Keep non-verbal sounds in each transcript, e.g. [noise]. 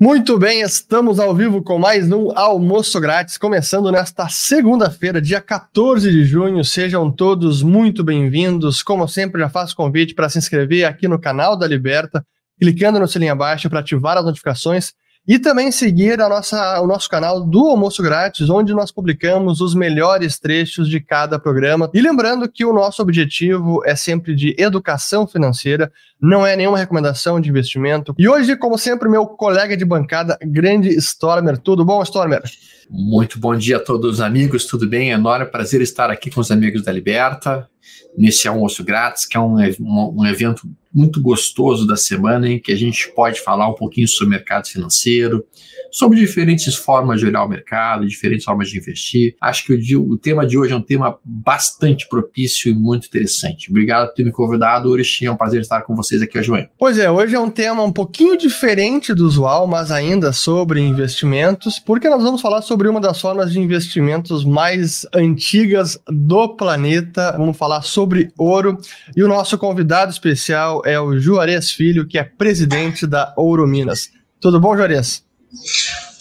Muito bem, estamos ao vivo com mais um almoço grátis, começando nesta segunda-feira, dia 14 de junho. Sejam todos muito bem-vindos. Como sempre, já faço convite para se inscrever aqui no canal da Liberta, clicando no sininho abaixo para ativar as notificações e também seguir a nossa, o nosso canal do Almoço Grátis, onde nós publicamos os melhores trechos de cada programa. E lembrando que o nosso objetivo é sempre de educação financeira, não é nenhuma recomendação de investimento. E hoje, como sempre, meu colega de bancada, grande Stormer. Tudo bom, Stormer? Muito bom dia a todos os amigos, tudo bem? Enorme prazer estar aqui com os amigos da Liberta, nesse almoço grátis, que é um, um, um evento muito gostoso da semana em que a gente pode falar um pouquinho sobre mercado financeiro, sobre diferentes formas de olhar o mercado, diferentes formas de investir. Acho que o, o tema de hoje é um tema bastante propício e muito interessante. Obrigado por ter me convidado, Orixi. É um prazer estar com vocês aqui hoje. Pois é, hoje é um tema um pouquinho diferente do usual, mas ainda sobre investimentos, porque nós vamos falar sobre uma das formas de investimentos mais antigas do planeta. Vamos falar sobre ouro. E o nosso convidado especial é o Juarez Filho, que é presidente da Ouro Minas. Tudo bom, Juarez?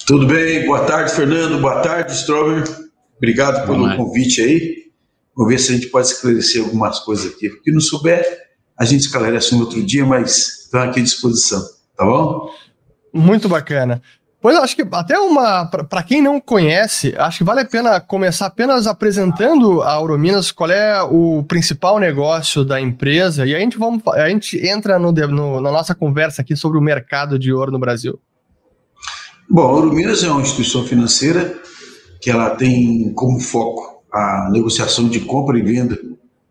Tudo bem, boa tarde, Fernando, boa tarde, Strober. Obrigado pelo Olá. convite aí. Vou ver se a gente pode esclarecer algumas coisas aqui. O que não souber, a gente esclarece um outro dia, mas estou aqui à disposição, tá bom? Muito bacana. Pois acho que até uma. Para quem não conhece, acho que vale a pena começar apenas apresentando a Aurominas, qual é o principal negócio da empresa, e a gente, vamos, a gente entra no, no, na nossa conversa aqui sobre o mercado de ouro no Brasil. Bom, a Ouro Minas é uma instituição financeira que ela tem como foco a negociação de compra e venda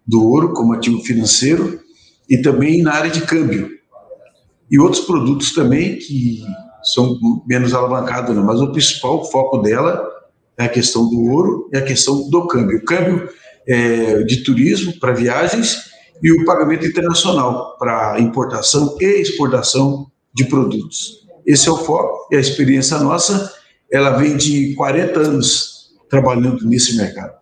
do ouro como ativo financeiro e também na área de câmbio. E outros produtos também que são menos alavancados, né? mas o principal foco dela é a questão do ouro e a questão do câmbio. O câmbio é, de turismo para viagens e o pagamento internacional para importação e exportação de produtos. Esse é o foco e a experiência nossa, ela vem de 40 anos trabalhando nesse mercado.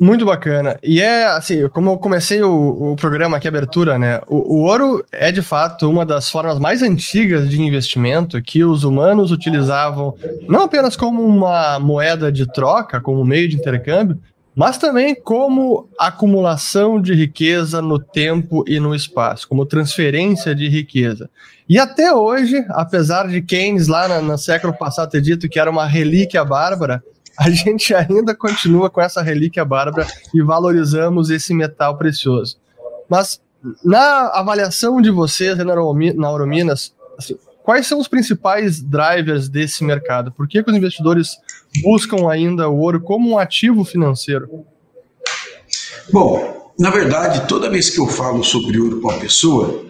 Muito bacana. E é assim, como eu comecei o, o programa aqui, abertura, né? O, o, ouro é de fato uma das formas mais antigas de investimento que os humanos utilizavam não apenas como uma moeda de troca, como meio de intercâmbio, mas também como acumulação de riqueza no tempo e no espaço, como transferência de riqueza. E até hoje, apesar de Keynes lá no, século passado ter dito que era uma relíquia bárbara, a [laughs] gente ainda continua com essa relíquia bárbara e valorizamos esse metal precioso. Mas na avaliação de vocês na Aurominas, assim, quais são os principais drivers desse mercado? Por que, que os investidores buscam ainda o ouro como um ativo financeiro? Bom, na verdade, toda vez que eu falo sobre ouro com uma pessoa,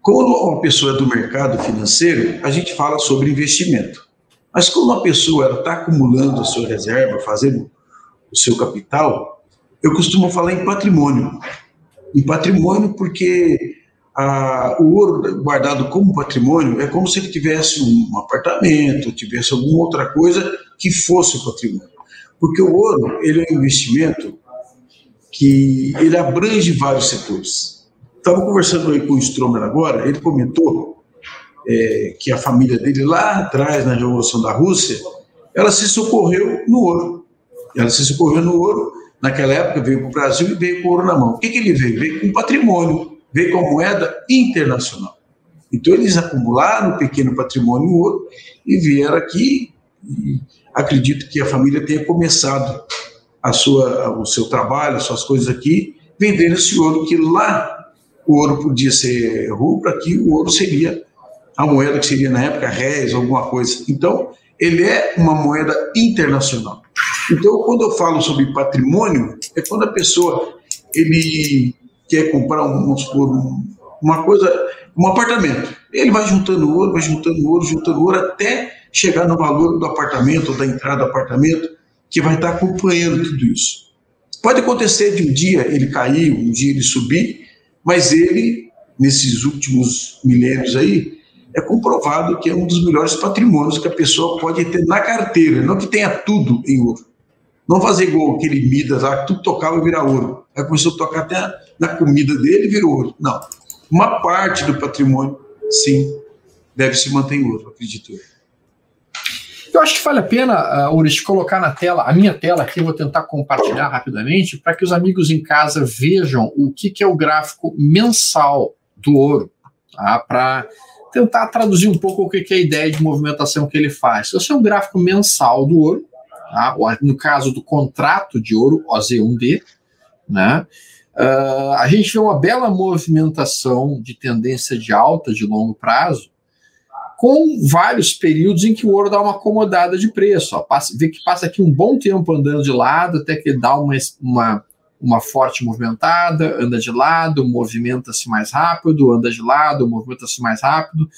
quando uma pessoa é do mercado financeiro, a gente fala sobre investimento. Mas quando uma pessoa está acumulando a sua reserva, fazendo o seu capital, eu costumo falar em patrimônio. Em patrimônio porque a, o ouro guardado como patrimônio é como se ele tivesse um apartamento, tivesse alguma outra coisa que fosse o patrimônio. Porque o ouro ele é um investimento que ele abrange vários setores. Estava conversando aí com o Stromer agora, ele comentou é, que a família dele lá atrás, na Revolução da Rússia, ela se socorreu no ouro. Ela se socorreu no ouro, naquela época veio para o Brasil e veio com ouro na mão. O que, que ele veio? Veio com patrimônio veio com moeda internacional. Então eles acumularam um pequeno patrimônio em ouro e vieram aqui. E acredito que a família tenha começado a sua, o seu trabalho, as suas coisas aqui, vendendo esse ouro, que lá o ouro podia ser rubro, aqui o ouro seria a moeda que seria na época réis, alguma coisa. Então, ele é uma moeda internacional. Então, quando eu falo sobre patrimônio, é quando a pessoa ele quer comprar, um, vamos supor, um, uma coisa, um apartamento. Ele vai juntando ouro, vai juntando ouro, juntando ouro, até chegar no valor do apartamento, da entrada do apartamento, que vai estar acompanhando tudo isso. Pode acontecer de um dia ele cair, um dia ele subir, mas ele, nesses últimos milênios aí, é comprovado que é um dos melhores patrimônios que a pessoa pode ter na carteira, não que tenha tudo em ouro. Não fazer igual aquele Midas lá, que tudo tocava e virar ouro. Aí começou a tocar até na comida dele virou ouro. Não. Uma parte do patrimônio, sim. deve se manter em ouro, acredito eu. Eu acho que vale a pena, uh, Uris, colocar na tela, a minha tela aqui, eu vou tentar compartilhar rapidamente, para que os amigos em casa vejam o que, que é o gráfico mensal do ouro, tá? para tentar traduzir um pouco o que, que é a ideia de movimentação que ele faz. Esse é um gráfico mensal do ouro, tá? no caso do contrato de ouro, OZ1D, né? Uh, a gente vê uma bela movimentação de tendência de alta de longo prazo, com vários períodos em que o ouro dá uma acomodada de preço. Ó, passa, vê que passa aqui um bom tempo andando de lado, até que dá uma, uma, uma forte movimentada, anda de lado, movimenta-se mais rápido, anda de lado, movimenta-se mais rápido.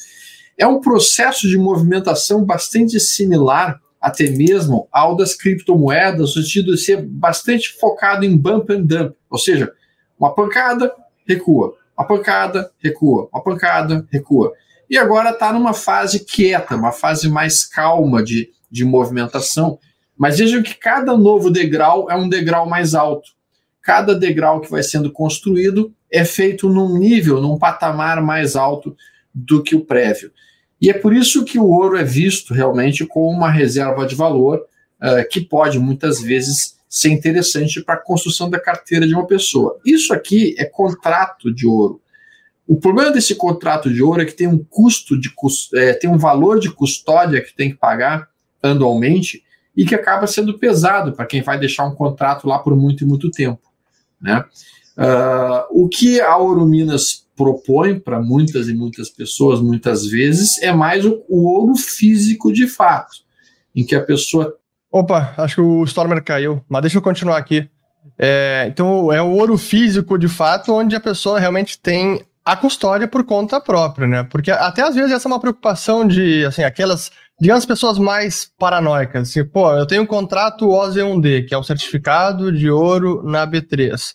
É um processo de movimentação bastante similar até mesmo ao das criptomoedas, no sentido de ser bastante focado em bump and dump, ou seja, uma pancada, recua, uma pancada, recua, uma pancada, recua. E agora está numa fase quieta, uma fase mais calma de, de movimentação. Mas vejam que cada novo degrau é um degrau mais alto. Cada degrau que vai sendo construído é feito num nível, num patamar mais alto do que o prévio. E é por isso que o ouro é visto realmente como uma reserva de valor uh, que pode muitas vezes ser interessante para a construção da carteira de uma pessoa. Isso aqui é contrato de ouro. O problema desse contrato de ouro é que tem um custo de é, tem um valor de custódia que tem que pagar anualmente e que acaba sendo pesado para quem vai deixar um contrato lá por muito e muito tempo. Né? Uh, o que a Ouro Minas propõe para muitas e muitas pessoas, muitas vezes, é mais o, o, ouro físico de fato, em que a pessoa. Opa, acho que o Stormer caiu, mas deixa eu continuar aqui. É, então, é o ouro físico de fato, onde a pessoa realmente tem a custódia por conta própria, né? Porque até às vezes essa é uma preocupação de, assim, aquelas, digamos, pessoas mais paranoicas. Assim, pô, eu tenho um contrato OZ1D, que é o certificado de ouro na B3.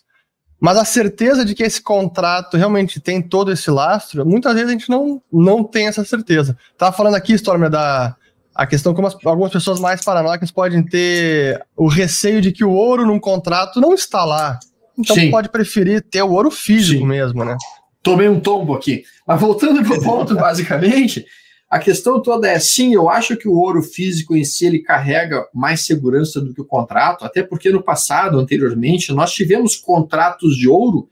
Mas a certeza de que esse contrato realmente tem todo esse lastro, muitas vezes a gente não, não tem essa certeza. Tava falando aqui, Stormer, da a questão como as, algumas pessoas mais paranoicas podem ter o receio de que o ouro num contrato não está lá. Então Sim. pode preferir ter o ouro físico Sim. mesmo, né? Tomei um tombo aqui. Mas voltando para o ponto, [laughs] basicamente, a questão toda é, sim, eu acho que o ouro físico em si ele carrega mais segurança do que o contrato, até porque no passado, anteriormente, nós tivemos contratos de ouro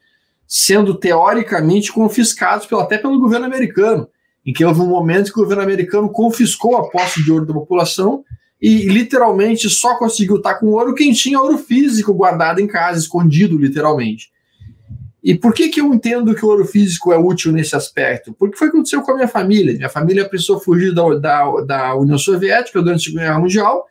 sendo teoricamente confiscados pelo, até pelo governo americano, em que houve um momento que o governo americano confiscou a posse de ouro da população e literalmente só conseguiu estar com ouro quem tinha ouro físico guardado em casa, escondido literalmente. E por que, que eu entendo que o ouro físico é útil nesse aspecto? Porque foi o que aconteceu com a minha família. Minha família precisou fugir da, da, da União Soviética durante a Segunda Guerra Mundial,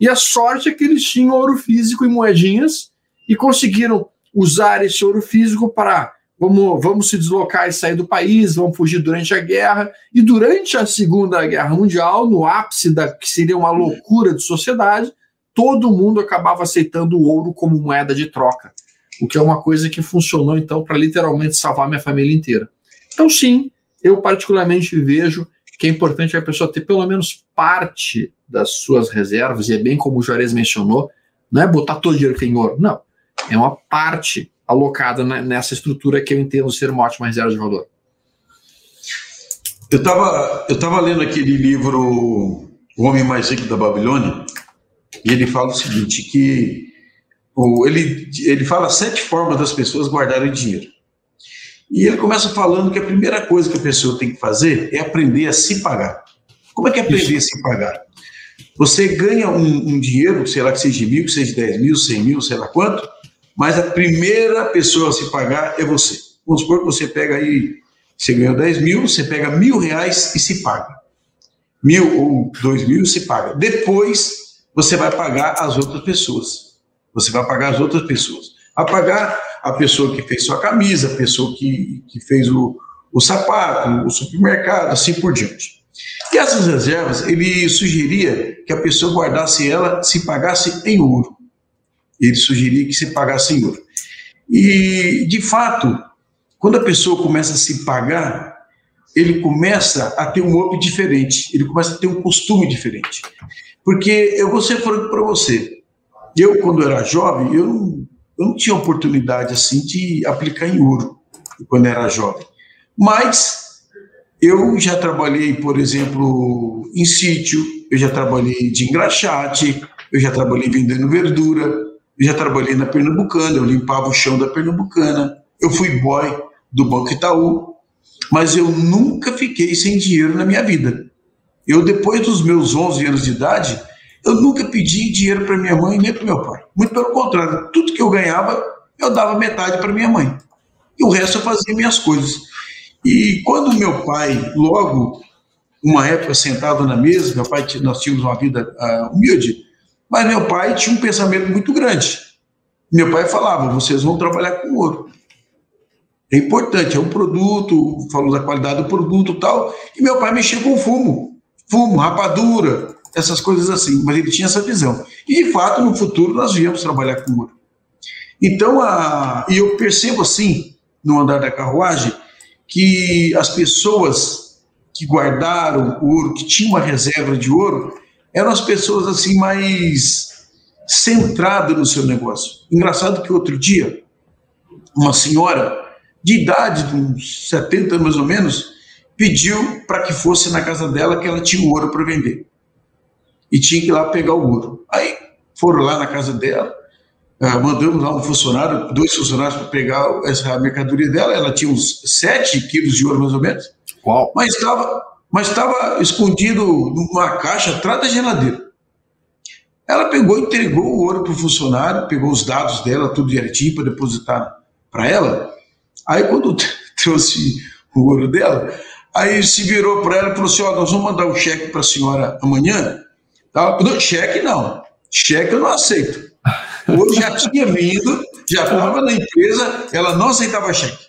e a sorte é que eles tinham ouro físico em moedinhas e conseguiram usar esse ouro físico para vamos, vamos se deslocar e sair do país, vamos fugir durante a guerra. E durante a Segunda Guerra Mundial, no ápice da que seria uma loucura de sociedade, todo mundo acabava aceitando o ouro como moeda de troca o que é uma coisa que funcionou então para literalmente salvar minha família inteira. Então, sim, eu particularmente vejo que é importante a pessoa ter pelo menos parte das suas reservas, e é bem como o Juarez mencionou, não é botar todo o dinheiro que tem em ouro, não. É uma parte alocada nessa estrutura que eu entendo ser uma ótima reserva de valor. Eu estava eu tava lendo aquele livro O Homem Mais Rico da Babilônia, e ele fala o seguinte, que ele, ele fala sete formas das pessoas guardarem dinheiro. E ele começa falando que a primeira coisa que a pessoa tem que fazer é aprender a se pagar. Como é que é aprender Isso. a se pagar? Você ganha um, um, dinheiro, sei lá que seja mil, que seja dez mil, cem mil, sei lá quanto, mas a primeira pessoa a se pagar é você. Vamos supor que você pega aí, você ganhou 10 mil, você pega mil reais e se paga. Mil ou dois mil se paga. Depois você vai pagar as outras pessoas. Você vai pagar as outras pessoas. Vai pagar a pessoa que fez sua camisa, a pessoa que, que fez o, o sapato, o supermercado, assim por diante. E essas reservas, ele sugeria que a pessoa guardasse ela, se pagasse em ouro. Ele sugeria que se pagasse em ouro. E, de fato, quando a pessoa começa a se pagar, ele começa a ter um up diferente, ele começa a ter um costume diferente. Porque eu vou ser franco para você, eu, quando era jovem, eu não, eu não tinha oportunidade assim de aplicar em ouro, quando era jovem. Mas Eu já trabalhei, por exemplo, em sítio, eu já trabalhei de engraxate, eu já trabalhei vendendo verdura, eu já trabalhei na Pernambucana, eu limpava o chão da Pernambucana, eu fui boy do Banco Itaú, mas eu nunca fiquei sem dinheiro na minha vida. Eu, depois dos meus 11 anos de idade, eu nunca pedi dinheiro para minha mãe nem para meu pai. Muito pelo contrário, tudo que eu ganhava, eu dava metade para minha mãe. E o resto eu fazia minhas coisas. E quando meu pai, logo, uma época sentado na mesa, meu pai, nós tínhamos uma vida uh, humilde, mas meu pai tinha um pensamento muito grande. Meu pai falava: vocês vão trabalhar com ouro. É importante, é um produto, falou da qualidade do produto tal. E meu pai mexia com fumo, fumo, rapadura, essas coisas assim, mas ele tinha essa visão. E de fato, no futuro, nós viemos trabalhar com ouro. Então, a, e eu percebo assim, no andar da carruagem, que as pessoas que guardaram ouro, que tinham uma reserva de ouro, eram as pessoas assim mais centradas no seu negócio. Engraçado que outro dia, uma senhora de idade, de uns 70 anos mais ou menos, pediu para que fosse na casa dela que ela tinha ouro para vender. E tinha que ir lá pegar o ouro. Aí foram lá na casa dela, uh, mandamos lá um funcionário, dois funcionários para pegar essa mercadoria dela. Ela tinha uns 7 quilos de ouro mais ou menos. Uau. Mas estava mas estava escondido numa caixa atrás da geladeira. Ela pegou, entregou o ouro para o funcionário, pegou os dados dela, tudo direitinho, para depositar para ela. Aí, quando [laughs] trouxe o ouro dela, aí se virou para ela e falou assim: Ó, nós vamos mandar o cheque para a senhora amanhã. Tá? Cheque não, cheque eu não aceito. Hoje já tinha vindo, já estava na empresa, ela não aceitava cheque.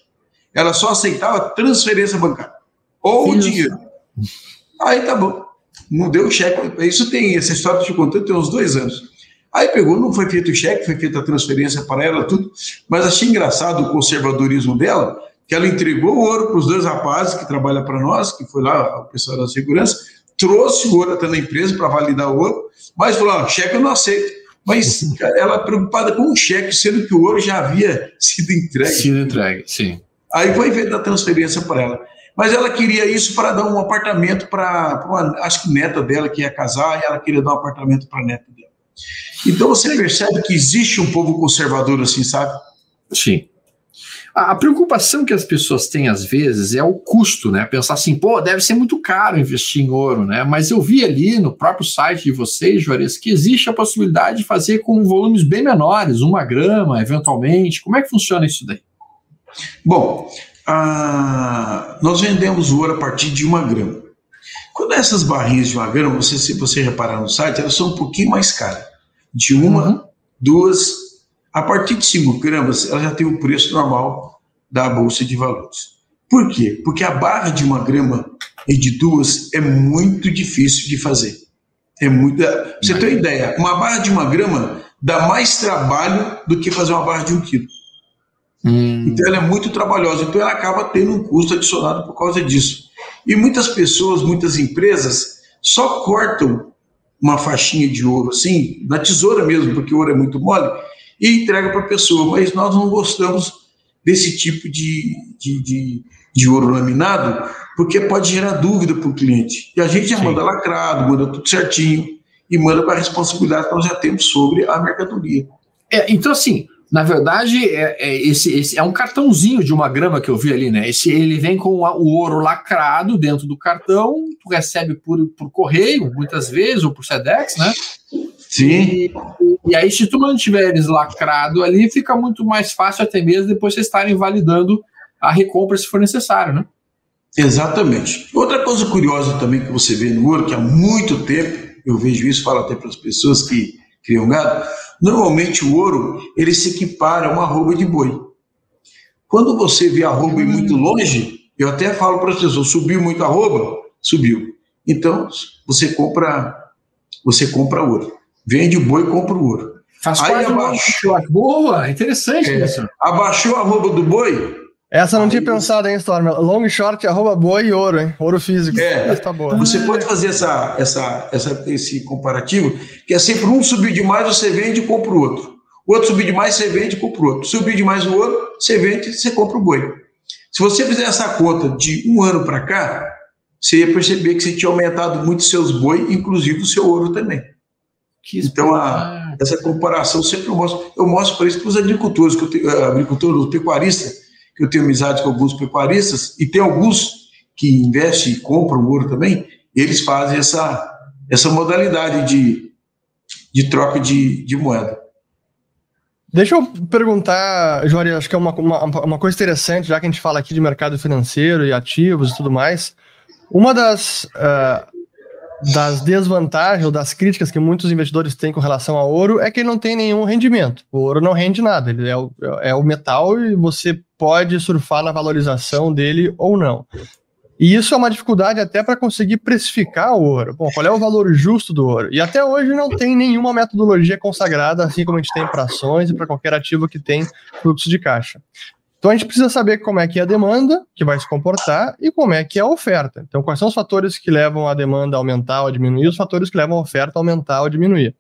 Ela só aceitava transferência bancária ou Isso. dinheiro. Aí tá bom, não deu cheque. Isso tem, essa história te contando tem uns dois anos. Aí pegou, não foi feito o cheque, foi feita a transferência para ela, tudo. Mas achei engraçado o conservadorismo dela, que ela entregou o ouro para os dois rapazes que trabalham para nós, que foi lá o pessoal da segurança, trouxe o ouro até na empresa para validar o ouro, mas falou: ah, cheque eu não aceito. Mas ela preocupada com o cheque, sendo que o ouro já havia sido entregue. Sido entregue, sim. Aí foi feita a transferência para ela. Mas ela queria isso para dar um apartamento para, acho que neta dela que ia casar, e ela queria dar um apartamento para a neta dela. Então você percebe que existe um povo conservador assim, sabe? Sim. A, preocupação que as pessoas têm às vezes é o custo, né? Pensar assim, pô, deve ser muito caro investir em ouro, né? Mas eu vi ali no próprio site de vocês, Juarez, que existe a possibilidade de fazer com volumes bem menores, uma grama, eventualmente. Como é que funciona isso daí? Bom, nós vendemos ouro a partir de uma grama. Quando essas barrinhas de uma grama, você, se você reparar no site, elas são um pouquinho mais caras. De uma, uhum. duas, a partir de 5 gramas, ela já tem o preço normal da Bolsa de Valores. Por quê? Porque a barra de uma grama e de duas é muito difícil de fazer. É muito. Pra você ter uma ideia, uma barra de uma grama dá mais trabalho do que fazer uma barra de um quilo. Hum. Então ela é muito trabalhosa, então ela acaba tendo um custo adicionado por causa disso. E muitas pessoas, muitas empresas só cortam uma faixinha de ouro assim, na tesoura mesmo, porque o ouro é muito mole, e entrega para a pessoa. Mas nós não gostamos desse tipo de, de, de, de ouro laminado, porque pode gerar dúvida para o cliente. E a gente já Sim. manda lacrado, manda tudo certinho, e manda com a responsabilidade que nós já temos sobre a mercadoria. É, então, assim, na verdade, é, é, esse, esse, é um cartãozinho de uma grama que eu vi ali, né? Esse, ele vem com a, o ouro lacrado dentro do cartão, tu recebe por, por correio, muitas vezes, ou por SEDEX, né? Sim. E, e, aí, se tu mantiveres lacrado ali, fica muito mais fácil até mesmo depois vocês estarem validando a recompra se for necessário, né? Exatamente. Outra coisa curiosa também que você vê no ouro, que há muito tempo, eu vejo isso, falo até para as pessoas que criam gado, Normalmente o ouro ele se equipara a uma arroba de boi. Quando você vê a arroba muito longe, eu até falo para as pessoas: subiu muito a arroba? Subiu. Então você compra, você compra ouro. Vende o boi, compra o ouro. Faz Aí abaixou, boa, interessante é, isso. Abaixou a arroba do boi, essa eu não Aí, tinha pensado, hein, Storm? Long short, arroba boi e ouro, hein? Ouro físico. É, tá boa. Você pode fazer essa, essa, essa, esse comparativo, que é sempre um subir demais, você vende e compra o outro. O outro subir demais, você vende e compra o outro. Subir demais o ouro, você vende e você compra o boi. Se você fizer essa conta de um ano para cá, você ia perceber que você tinha aumentado muito seus boi, inclusive o seu ouro também. Então, a, essa comparação sempre eu mostro. Eu mostro para isso para os agricultores, que eu tenho, eh, agricultores, os pecuaristas, que eu tenho amizade com alguns pecuaristas, e tem alguns que investem e compram ouro também, eles fazem essa, essa modalidade de, de troca de, de moeda. Deixa eu perguntar, Jori, acho que é uma, uma, uma, coisa interessante, já que a gente fala aqui de mercado financeiro e ativos e tudo mais. Uma das, uh, das desvantagens ou das críticas que muitos investidores têm com relação ao ouro é que ele não tem nenhum rendimento. O ouro não rende nada, ele é o, é o metal e você pode surfar na valorização dele ou não. E isso é uma dificuldade até para conseguir precificar o ouro. Bom, qual é o valor justo do ouro? E até hoje não tem nenhuma metodologia consagrada, assim como a gente tem para ações e para qualquer ativo que tem fluxo de caixa. Então a gente precisa saber como é que é a demanda que vai se comportar e como é que é a oferta. Então, quais são os fatores que levam a demanda a aumentar ou a diminuir, os fatores que levam a oferta a aumentar ou diminuir.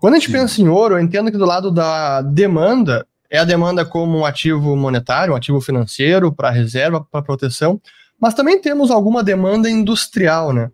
Quando a gente pensa em ouro, eu entendo que do lado da demanda, é a demanda como um ativo monetário, um ativo financeiro, para reserva, para proteção, mas também temos alguma demanda industrial, né?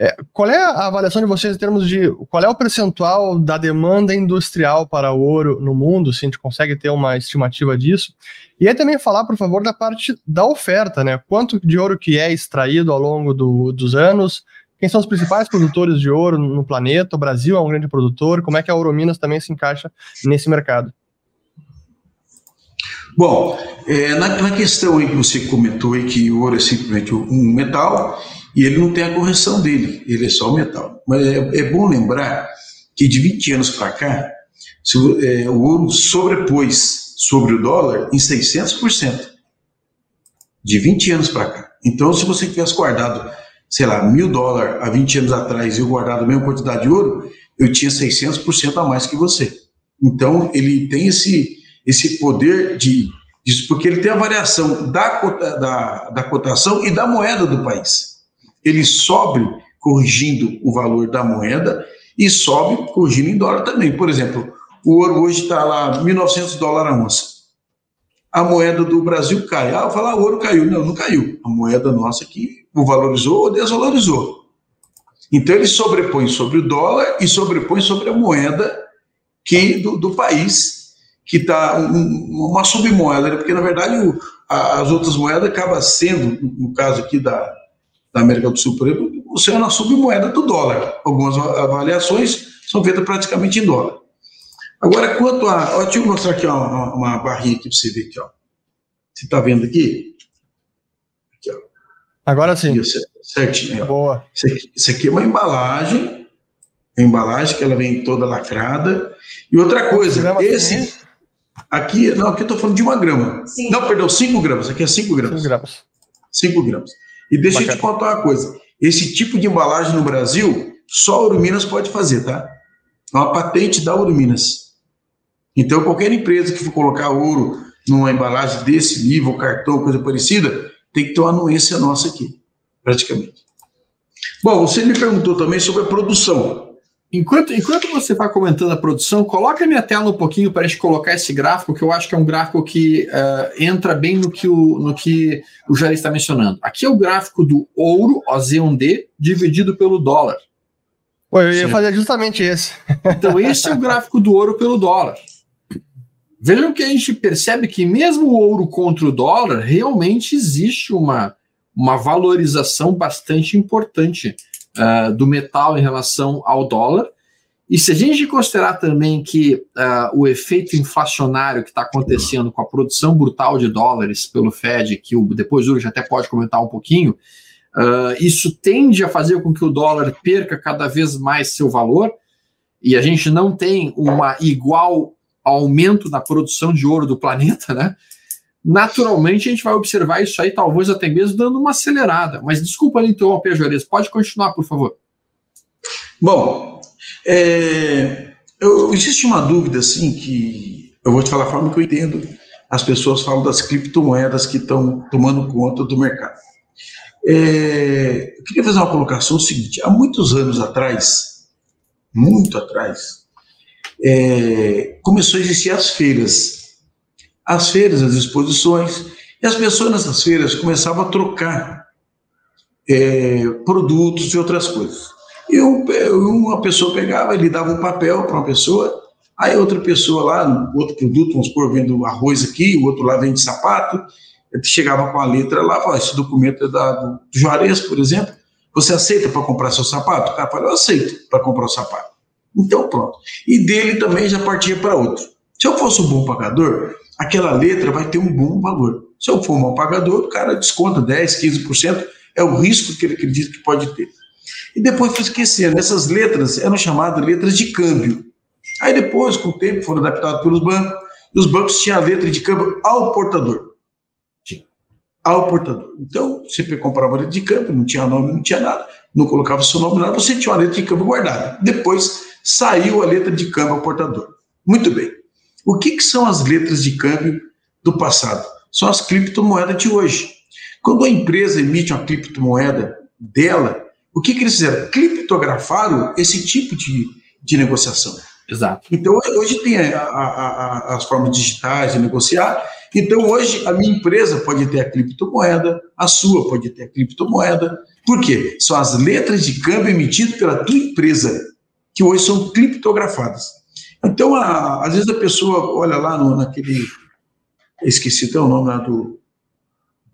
É, qual é a avaliação de vocês em termos de qual é o percentual da demanda industrial para ouro no mundo, se a gente consegue ter uma estimativa disso? E aí também falar, por favor, da parte da oferta, né? Quanto de ouro que é extraído ao longo do, dos anos, quem são os principais produtores de ouro no planeta, o Brasil é um grande produtor, como é que a Ouro Minas também se encaixa nesse mercado? Bom, é, na, na, questão aí que você comentou aí que ouro é simplesmente um metal e ele não tem a correção dele, ele é só um metal. Mas é, é bom lembrar que de 20 anos para cá, se, é, o ouro sobrepôs sobre o dólar em 600%. De 20 anos para cá. Então, se você tivesse guardado, sei lá, mil dólares há 20 anos atrás e eu guardado a mesma quantidade de ouro, eu tinha 600% a mais que você. Então, ele tem esse esse poder de disso, porque ele tem a variação da, da, da cotação e da moeda do país. Ele sobe corrigindo o valor da moeda e sobe corrigindo em dólar também. Por exemplo, o ouro hoje está lá 1.900 dólares a onça. A moeda do Brasil cai. Ah, falar, o ouro caiu. Não, não caiu. A moeda nossa aqui o valorizou ou desvalorizou. Então ele sobrepõe sobre o dólar e sobrepõe sobre a moeda que do, do país que está um, uma submoeda, né? porque na verdade o, a, as outras moedas acabam sendo, no caso aqui da, da América do Sul, por exemplo, é na submoeda do dólar. Algumas avaliações são feitas praticamente em dólar. Agora, quanto a. Ó, deixa eu mostrar aqui uma, uma barrinha aqui para você ver aqui, ó. Você está vendo aqui? aqui ó. Agora sim. Aqui, certinho. Boa. Isso aqui, isso aqui é uma embalagem. A embalagem que ela vem toda lacrada. E outra coisa, esse, Aqui, não, aqui eu estou falando de uma grama. Sim. Não, perdão, 5 gramas. Aqui é 5 gramas. 5 gramas. 5 gramas. E deixa Bacana. eu te contar uma coisa. Esse tipo de embalagem no Brasil, só a Uruminas pode fazer, tá? É uma patente da Uruminas. Então, qualquer empresa que for colocar ouro numa embalagem desse nível, cartão, coisa parecida, tem que ter uma anuência nossa aqui, praticamente. Bom, você me perguntou também sobre a produção. Enquanto, enquanto você vai comentando a produção, coloca a minha tela um pouquinho para a gente colocar esse gráfico, que eu acho que é um gráfico que uh, entra bem no que, o, no que o Jair está mencionando. Aqui é o gráfico do ouro, OZ1D, dividido pelo dólar. Pô, eu ia Sim. fazer justamente esse. [laughs] Então, esse é o gráfico do ouro pelo dólar. Vejam que a gente percebe que mesmo o ouro contra o dólar, realmente existe uma, uma valorização bastante importante uh, do metal em relação ao dólar. E se a gente considerar também que uh, o efeito inflacionário que está acontecendo com a produção brutal de dólares pelo Fed, que o, depois o Uri até pode comentar um pouquinho, uh, isso tende a fazer com que o dólar perca cada vez mais seu valor, e a gente não tem uma igual aumento na produção de ouro do planeta, né? Naturalmente a gente vai observar isso aí, talvez até mesmo dando uma acelerada. Mas desculpa interromper, Juarez, pode continuar, por favor. Bom, é, eu, existe uma dúvida assim que eu vou te falar a forma que eu entendo. As pessoas falam das criptomoedas que estão tomando conta do mercado. É, eu queria fazer uma colocação seguinte: há muitos anos atrás, muito atrás, é, começou a existir as feiras as feiras, as exposições, e as pessoas nessas feiras começavam a trocar é, produtos e outras coisas. E um, uma pessoa pegava, ele dava um papel para uma pessoa, aí outra pessoa lá, outro produto, vamos supor, vendo arroz aqui, o outro lá vende sapato, ele chegava com a letra lá, falava, esse documento é da, do Juarez, por exemplo, você aceita para comprar seu sapato? O cara fala, eu aceito para comprar o sapato. Então, pronto. E dele também já partia para outro. Se eu fosse um bom pagador, aquela letra vai ter um bom valor. Se eu for um mau pagador, o cara desconta 10%, 15%, é o risco que ele acredita que pode ter. E depois foi esquecendo, essas letras eram chamadas letras de câmbio. Aí depois, com o tempo, foram adaptadas pelos bancos, e os bancos tinham a letra de câmbio ao portador. Ao portador. Então, você comprava a letra de câmbio, não tinha nome, não tinha nada, não colocava seu nome, nada, você tinha uma letra de câmbio guardada. Depois saiu a letra de câmbio ao portador. Muito bem. O que, que são as letras de câmbio do passado? São as criptomoedas de hoje. Quando a empresa emite uma criptomoeda dela, o que, que eles fizeram? Criptografaram esse tipo de, de negociação. Exato. Então, hoje tem a, a, a, as formas digitais de negociar. Então, hoje, a minha empresa pode ter a criptomoeda, a sua pode ter a criptomoeda. Por quê? São as letras de câmbio emitidas pela tua empresa, que hoje são criptografadas. Então, às vezes a pessoa olha lá no, naquele. Esqueci até o nome lá do.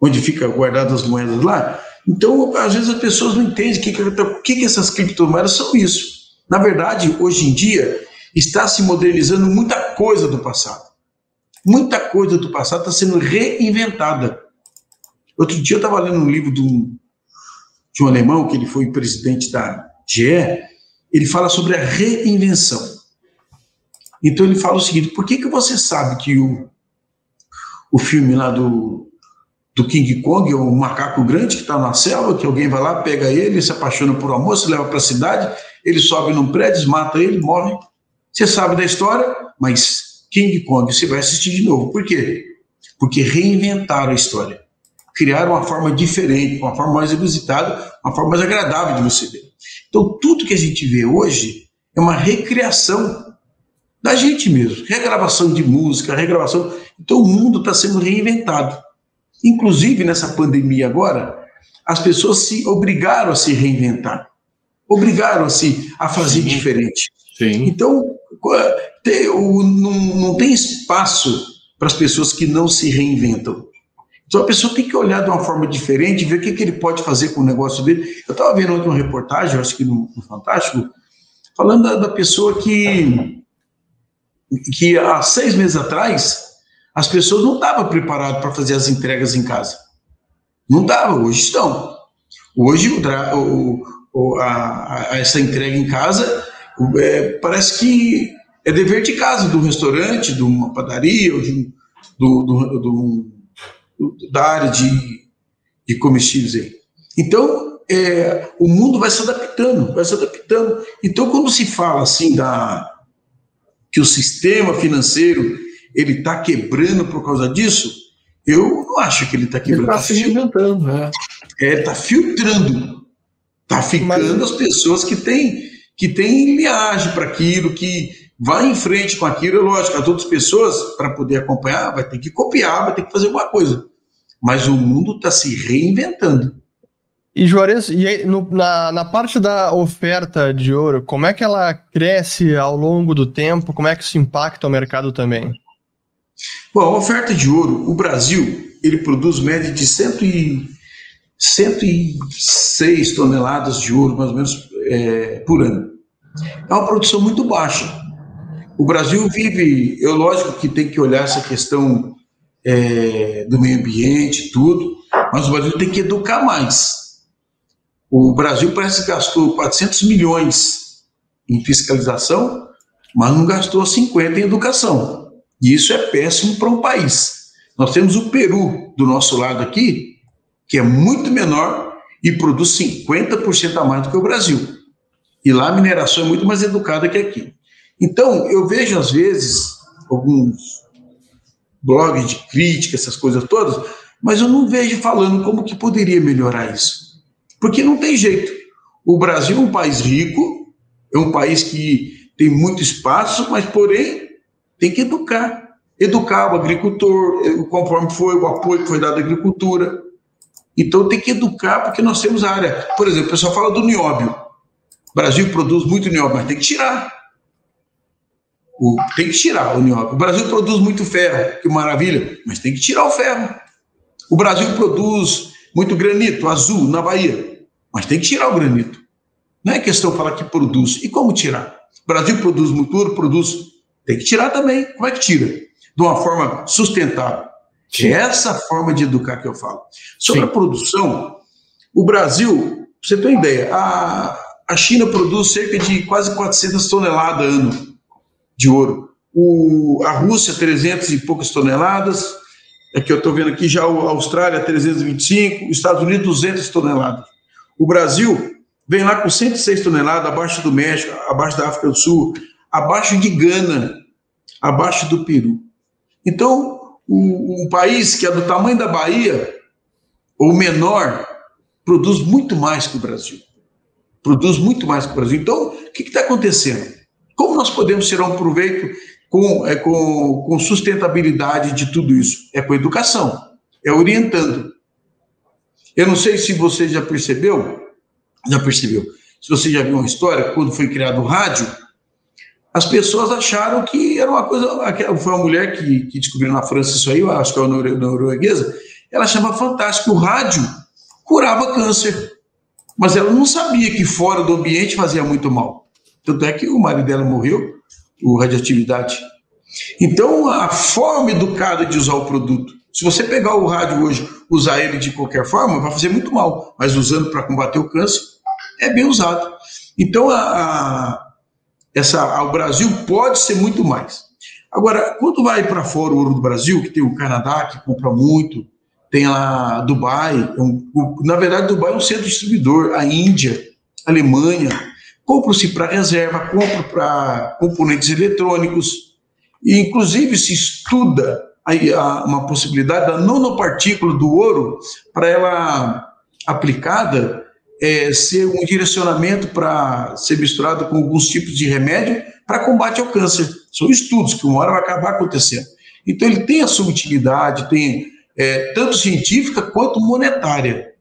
Onde fica guardadas as moedas lá. Então, às vezes as pessoas não entendem o que, que, que, que essas criptomoedas são isso. Na verdade, hoje em dia, está se modernizando muita coisa do passado. Muita coisa do passado está sendo reinventada. Outro dia eu estava lendo um livro de um, de um alemão, que ele foi presidente da GE, ele fala sobre a reinvenção. Então ele fala o seguinte: por que, que você sabe que o, o filme lá do, do King Kong é um macaco grande que está na selva, que alguém vai lá, pega ele, se apaixona por uma moça, leva para a cidade, ele sobe num prédio, mata ele, morre. Você sabe da história, mas King Kong você vai assistir de novo. Por quê? Porque reinventaram a história. Criaram uma forma diferente, uma forma mais inusitada, uma forma mais agradável de você ver. Então, tudo que a gente vê hoje é uma recriação da gente mesmo. Regravação de música, regravação. Então o mundo está sendo reinventado. Inclusive nessa pandemia agora, as pessoas se obrigaram a se reinventar, obrigaram-se a fazer Sim. diferente. Sim. Então tem, não, não tem espaço para as pessoas que não se reinventam. Então a pessoa tem que olhar de uma forma diferente, ver o que, que ele pode fazer com o negócio dele. Eu estava vendo outra reportagem, acho que no, no Fantástico, falando da, da pessoa que que há seis meses atrás as pessoas não estavam preparadas para fazer as entregas em casa. Não estavam, hoje estão. Hoje o, o, a, a, essa entrega em casa é, parece que é dever de casa, do restaurante, de uma padaria, ou de, do, do, do, da área de, de comestíveis aí. Então, é, o mundo vai se adaptando, vai se adaptando. Então, quando se fala assim da, que o sistema financeiro ele está quebrando por causa disso, eu não acho que ele está quebrando. Ele está se reinventando, né? É, está filtrando. Está ficando Mas... as pessoas que têm que têm linhagem para aquilo, que vai em frente com aquilo. É lógico, as outras pessoas, para poder acompanhar, vai ter que copiar, vai ter que fazer alguma coisa. Mas o mundo está se reinventando. E Juarez, e aí, no, na, na parte da oferta de ouro, como é que ela cresce ao longo do tempo? Como é que isso impacta o mercado também? Bom, a oferta de ouro, o Brasil, ele produz média de cento e, 106 toneladas de ouro, mais ou menos, é, por ano. É uma produção muito baixa. O Brasil vive, eu lógico que tem que olhar essa questão é, do meio ambiente, tudo, mas o Brasil tem que educar mais. O Brasil parece que gastou 400 milhões em fiscalização, mas não gastou 50 em educação. E isso é péssimo para um país. Nós temos o Peru do nosso lado aqui, que é muito menor e produz 50% a mais do que o Brasil. E lá a mineração é muito mais educada que aqui. Então, eu vejo às vezes alguns blogs de crítica, essas coisas todas, mas eu não vejo falando como que poderia melhorar isso. Porque não tem jeito. O Brasil é um país rico, é um país que tem muito espaço, mas, porém, tem que educar. Educar o agricultor, conforme foi o apoio que foi dado à agricultura. Então tem que educar, porque nós temos a área. Por exemplo, o pessoal fala do nióbio. O Brasil produz muito nióbio, mas tem que tirar. O, tem que tirar o nióbio. O Brasil produz muito ferro, que maravilha, mas tem que tirar o ferro. O Brasil produz muito granito azul na Bahia, mas tem que tirar o granito. Não é questão de falar que produz. E como tirar? O Brasil produz muito ouro, produz. Tem que tirar também. Como é que tira? De uma forma sustentável. É essa forma de educar que eu falo. Sobre Sim. a produção, o Brasil, você ter uma ideia, a, a China produz cerca de quase 400 toneladas ano de ouro. O, a Rússia, 300 e poucas toneladas. É que eu estou vendo aqui já a Austrália, 325. Os Estados Unidos, 200 toneladas. O Brasil vem lá com 106 toneladas, abaixo do México, abaixo da África do Sul, abaixo de Gana, abaixo do Peru. Então, um, um país que é do tamanho da Bahia, ou menor, produz muito mais que o Brasil. Produz muito mais que o Brasil. Então, o que está acontecendo? Como nós podemos tirar um proveito com, é, com, com sustentabilidade de tudo isso? É com educação, é orientando. Eu não sei se você já percebeu, já percebeu, se você já viu uma história, quando foi criado o rádio, as pessoas acharam que era uma coisa. Foi uma mulher que, que descobriu na França isso aí, eu acho que é uma norueguesa, ela chama fantástico. O rádio curava câncer, mas ela não sabia que fora do ambiente fazia muito mal. Tanto é que o marido dela morreu por radioatividade. Então, a forma educada de usar o produto. Se você pegar o rádio hoje, usar ele de qualquer forma, vai fazer muito mal, mas usando para combater o câncer, é bem usado. Então, a, a essa, o Brasil pode ser muito mais. Agora, quando vai para fora o ouro do Brasil, que tem o Canadá, que compra muito, tem lá Dubai, é um, na verdade, Dubai é um centro distribuidor, a Índia, a Alemanha, compra-se para reserva, compra para componentes eletrônicos, e inclusive se estuda a, a, uma possibilidade da nanopartícula do ouro para ela aplicada é, ser um direcionamento para ser misturado com alguns tipos de remédio para combate ao câncer. São estudos que uma hora vai acabar acontecendo. Então ele tem a sua utilidade, tem é, tanto científica quanto monetária.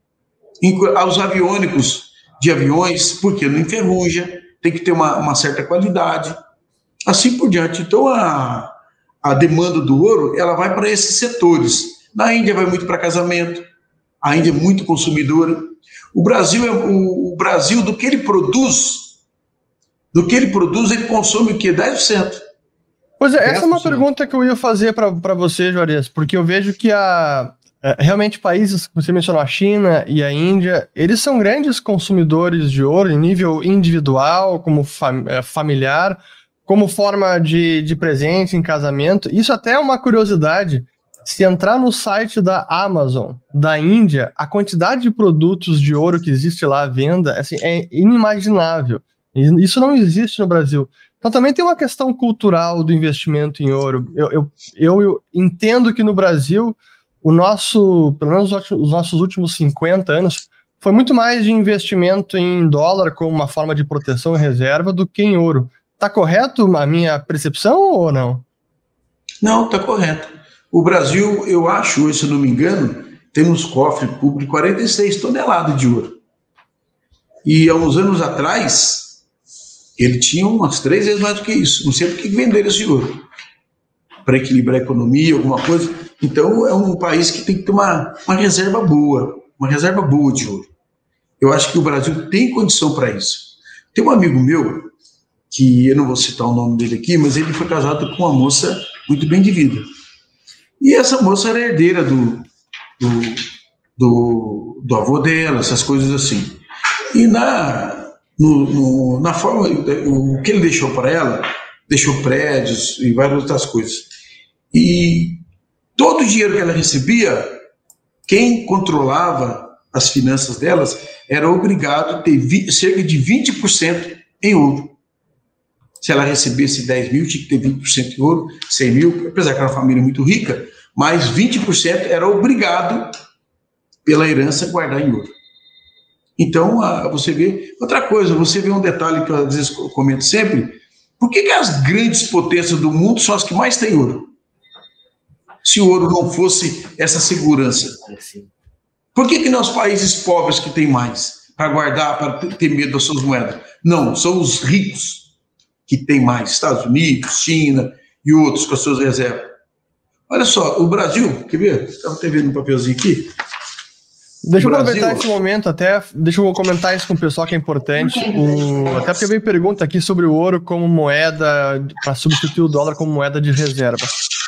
Aos aviônicos de aviões, porque não enferruja, tem que ter uma, uma certa qualidade, assim por diante. Então a, a demanda do ouro ela vai para esses setores. Na Índia vai muito para casamento, a Índia é muito consumidora. O Brasil é o, o, Brasil do que ele produz, do que ele produz, ele consome o quê? 10%. Pois é, essa é uma pergunta que eu ia fazer para você, Juarez, porque eu vejo que a, é, realmente países, você mencionou a China e a Índia, eles são grandes consumidores de ouro em nível individual, como fam, é, familiar, como forma de, de presente em casamento. Isso até é uma curiosidade se entrar no site da Amazon da Índia, a quantidade de produtos de ouro que existe lá à venda assim, é inimaginável. Isso não existe no Brasil. Então também tem uma questão cultural do investimento em ouro. Eu, eu, eu, eu entendo que no Brasil, o nosso, pelo menos os nossos últimos 50 anos, foi muito mais de investimento em dólar como uma forma de proteção e reserva do que em ouro. Está correto a minha percepção ou não? Não, está correto. O Brasil, eu acho, se não me engano, tem nos cofres públicos 46 toneladas de ouro. E há uns anos atrás, ele tinha umas três vezes mais do que isso. Não sei por que venderam esse ouro. Para equilibrar a economia, alguma coisa. Então, é um país que tem que ter uma, uma reserva boa, uma reserva boa de ouro. Eu acho que o Brasil tem condição para isso. Tem um amigo meu, que eu não vou citar o nome dele aqui, mas ele foi casado com uma moça muito bem de vida. E essa moça era herdeira do, do, do, do avô dela, essas coisas assim. E na, no, no, na forma, o que ele deixou para ela, deixou prédios e várias outras coisas. E todo o dinheiro que ela recebia, quem controlava as finanças delas era obrigado a ter vi, cerca de 20% em ouro. Se ela recebesse 10 mil, tinha que ter 20% em ouro, 100 mil, apesar que era uma família muito rica, mas 20% era obrigado pela herança guardar em ouro. Então, você vê. Outra coisa, você vê um detalhe que eu às vezes comento sempre: por que, que as grandes potências do mundo são as que mais têm ouro? Se o ouro não fosse essa segurança. Por que, que não os países pobres que têm mais para guardar, para ter medo das suas moedas? Não, são os ricos que têm mais, Estados Unidos, China e outros com as suas reservas. Olha só, o Brasil, quer ver? Estava até vendo um papelzinho aqui. Deixa eu aproveitar esse momento até, deixa eu comentar isso com o pessoal que é importante. O, até porque veio pergunta aqui sobre o ouro como moeda, para substituir o dólar como moeda de reserva.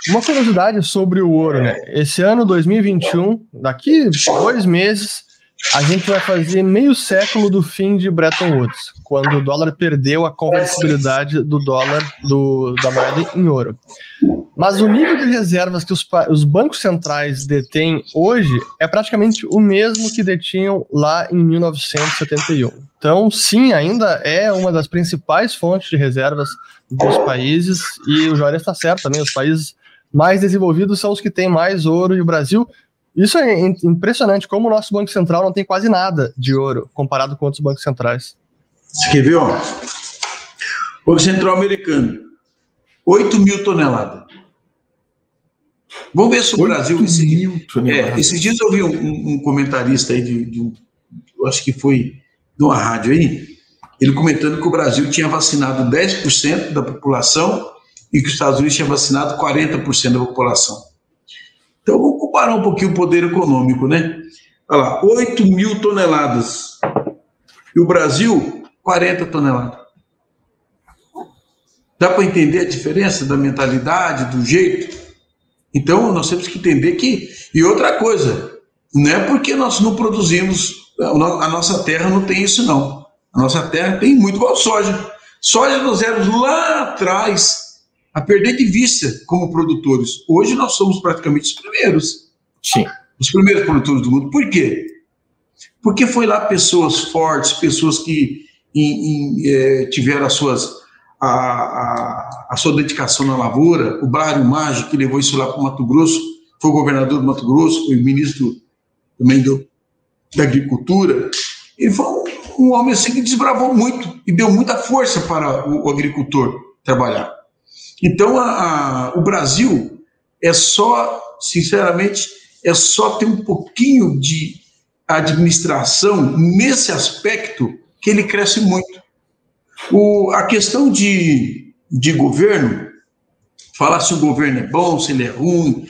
Uma curiosidade sobre o ouro, né? Esse ano 2021, daqui dois meses, a gente vai fazer meio século do fim de Bretton Woods, quando o dólar perdeu a convertibilidade do dólar do, da moeda em ouro. Mas o nível de reservas que os, os, bancos centrais detêm hoje é praticamente o mesmo que detinham lá em 1971. Então, sim, ainda é uma das principais fontes de reservas dos países, e o Juarez está certo também, os países mais desenvolvidos são os que têm mais ouro, e o Brasil isso é impressionante, como o nosso Banco Central não tem quase nada de ouro comparado com outros bancos centrais. Você quer ver, ó? O Banco Central americano, 8 mil toneladas. Vamos ver se o Brasil. Esse, mil é, esses dias eu vi um, um comentarista aí de, de um, eu acho que foi de uma rádio aí, ele comentando que o Brasil tinha vacinado 10% da população e que os Estados Unidos tinha vacinado 40% da população. Então vamos comparar um pouquinho o poder econômico, né? Olha lá, 8 mil toneladas. E o Brasil, 40 toneladas. Dá para entender a diferença da mentalidade, do jeito? Então, nós temos que entender que. E outra coisa, não é porque nós não produzimos, a nossa terra não tem isso, não. A nossa terra tem muito igual soja. Soja nós éramos lá atrás a perder de vista como produtores. Hoje nós somos praticamente os primeiros. Sim. Os primeiros produtores do mundo. Por quê? Porque foi lá pessoas fortes, pessoas que em, em, é, tiveram as suas a, a, a, sua dedicação na lavoura, o Brário Mágico, que levou isso lá para o Mato Grosso, foi governador do Mato Grosso, foi ministro também do, da Agricultura. Ele foi um, um, homem assim que desbravou muito e deu muita força para o, o agricultor trabalhar. Então, a, o Brasil é só, sinceramente, é só ter um pouquinho de administração nesse aspecto que ele cresce muito. O, a questão de, de governo, falar se o governo é bom, se ele é ruim.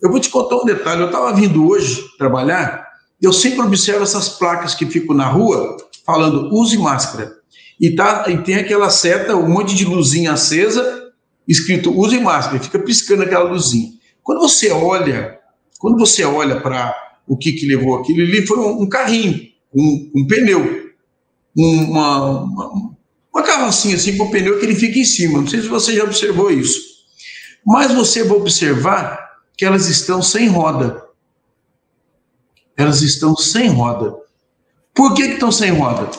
Eu vou te contar um detalhe. Eu estava vindo hoje trabalhar, eu sempre observo essas placas que ficam na rua falando use máscara. E, tá, e tem aquela seta, um monte de luzinha acesa, escrito use máscara, fica piscando aquela luzinha. Quando você olha, quando você olha para o que, que levou aquilo, ali foi um, um carrinho, um, um pneu, uma, uma, uma carrocinha assim com o pneu que ele fica em cima. Não sei se você já observou isso. Mas você vai observar que elas estão sem roda. Elas estão sem roda. Por que, que estão sem roda?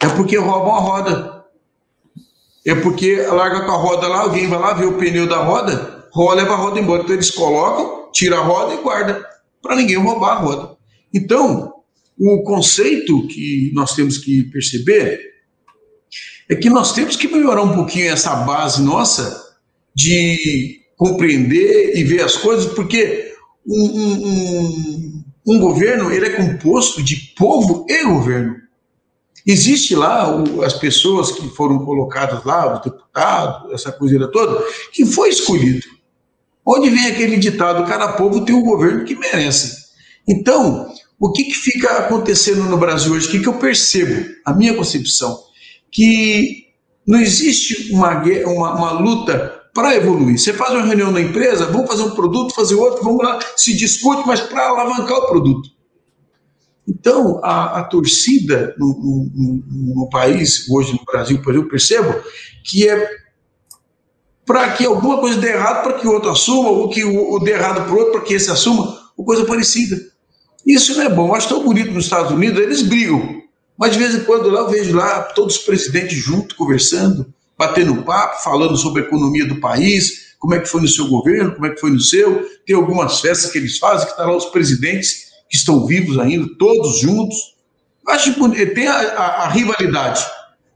É porque roubam a roda. É porque larga com a roda lá, alguém vai lá ver o pneu da roda, rola, leva a roda embora. Então eles colocam, tira a roda e guarda, para ninguém roubar a roda. Então, o conceito que nós temos que perceber é que nós temos que melhorar um pouquinho essa base nossa de compreender e ver as coisas, porque um, um, um, um governo ele é composto de povo e governo. Existe lá o, as pessoas que foram colocadas lá, os deputados, essa coisa toda, que foi escolhido. Onde vem aquele ditado, cada povo tem o governo que merece. Então, o que, que fica acontecendo no Brasil hoje? O que, que eu percebo? A minha concepção que não existe uma, uma, uma luta para evoluir. Você faz uma reunião na empresa, vamos fazer um produto, fazer outro, vamos lá, se discute, mas para alavancar o produto. Então, a, a torcida no, no, no, país, hoje no Brasil, por exemplo, percebo que é para que alguma coisa dê errado, para que o outro assuma, ou que o, o dê errado para o outro, para que esse assuma, ou coisa parecida. Isso não é bom. Eu acho tão bonito nos Estados Unidos, eles brigam. Mas de vez em quando lá eu vejo lá todos os presidentes juntos conversando, batendo papo, falando sobre a economia do país, como é que foi no seu governo, como é que foi no seu. Tem algumas festas que eles fazem que estão tá lá os presidentes que estão vivos ainda, todos juntos. Eu acho que tem a, a, a rivalidade,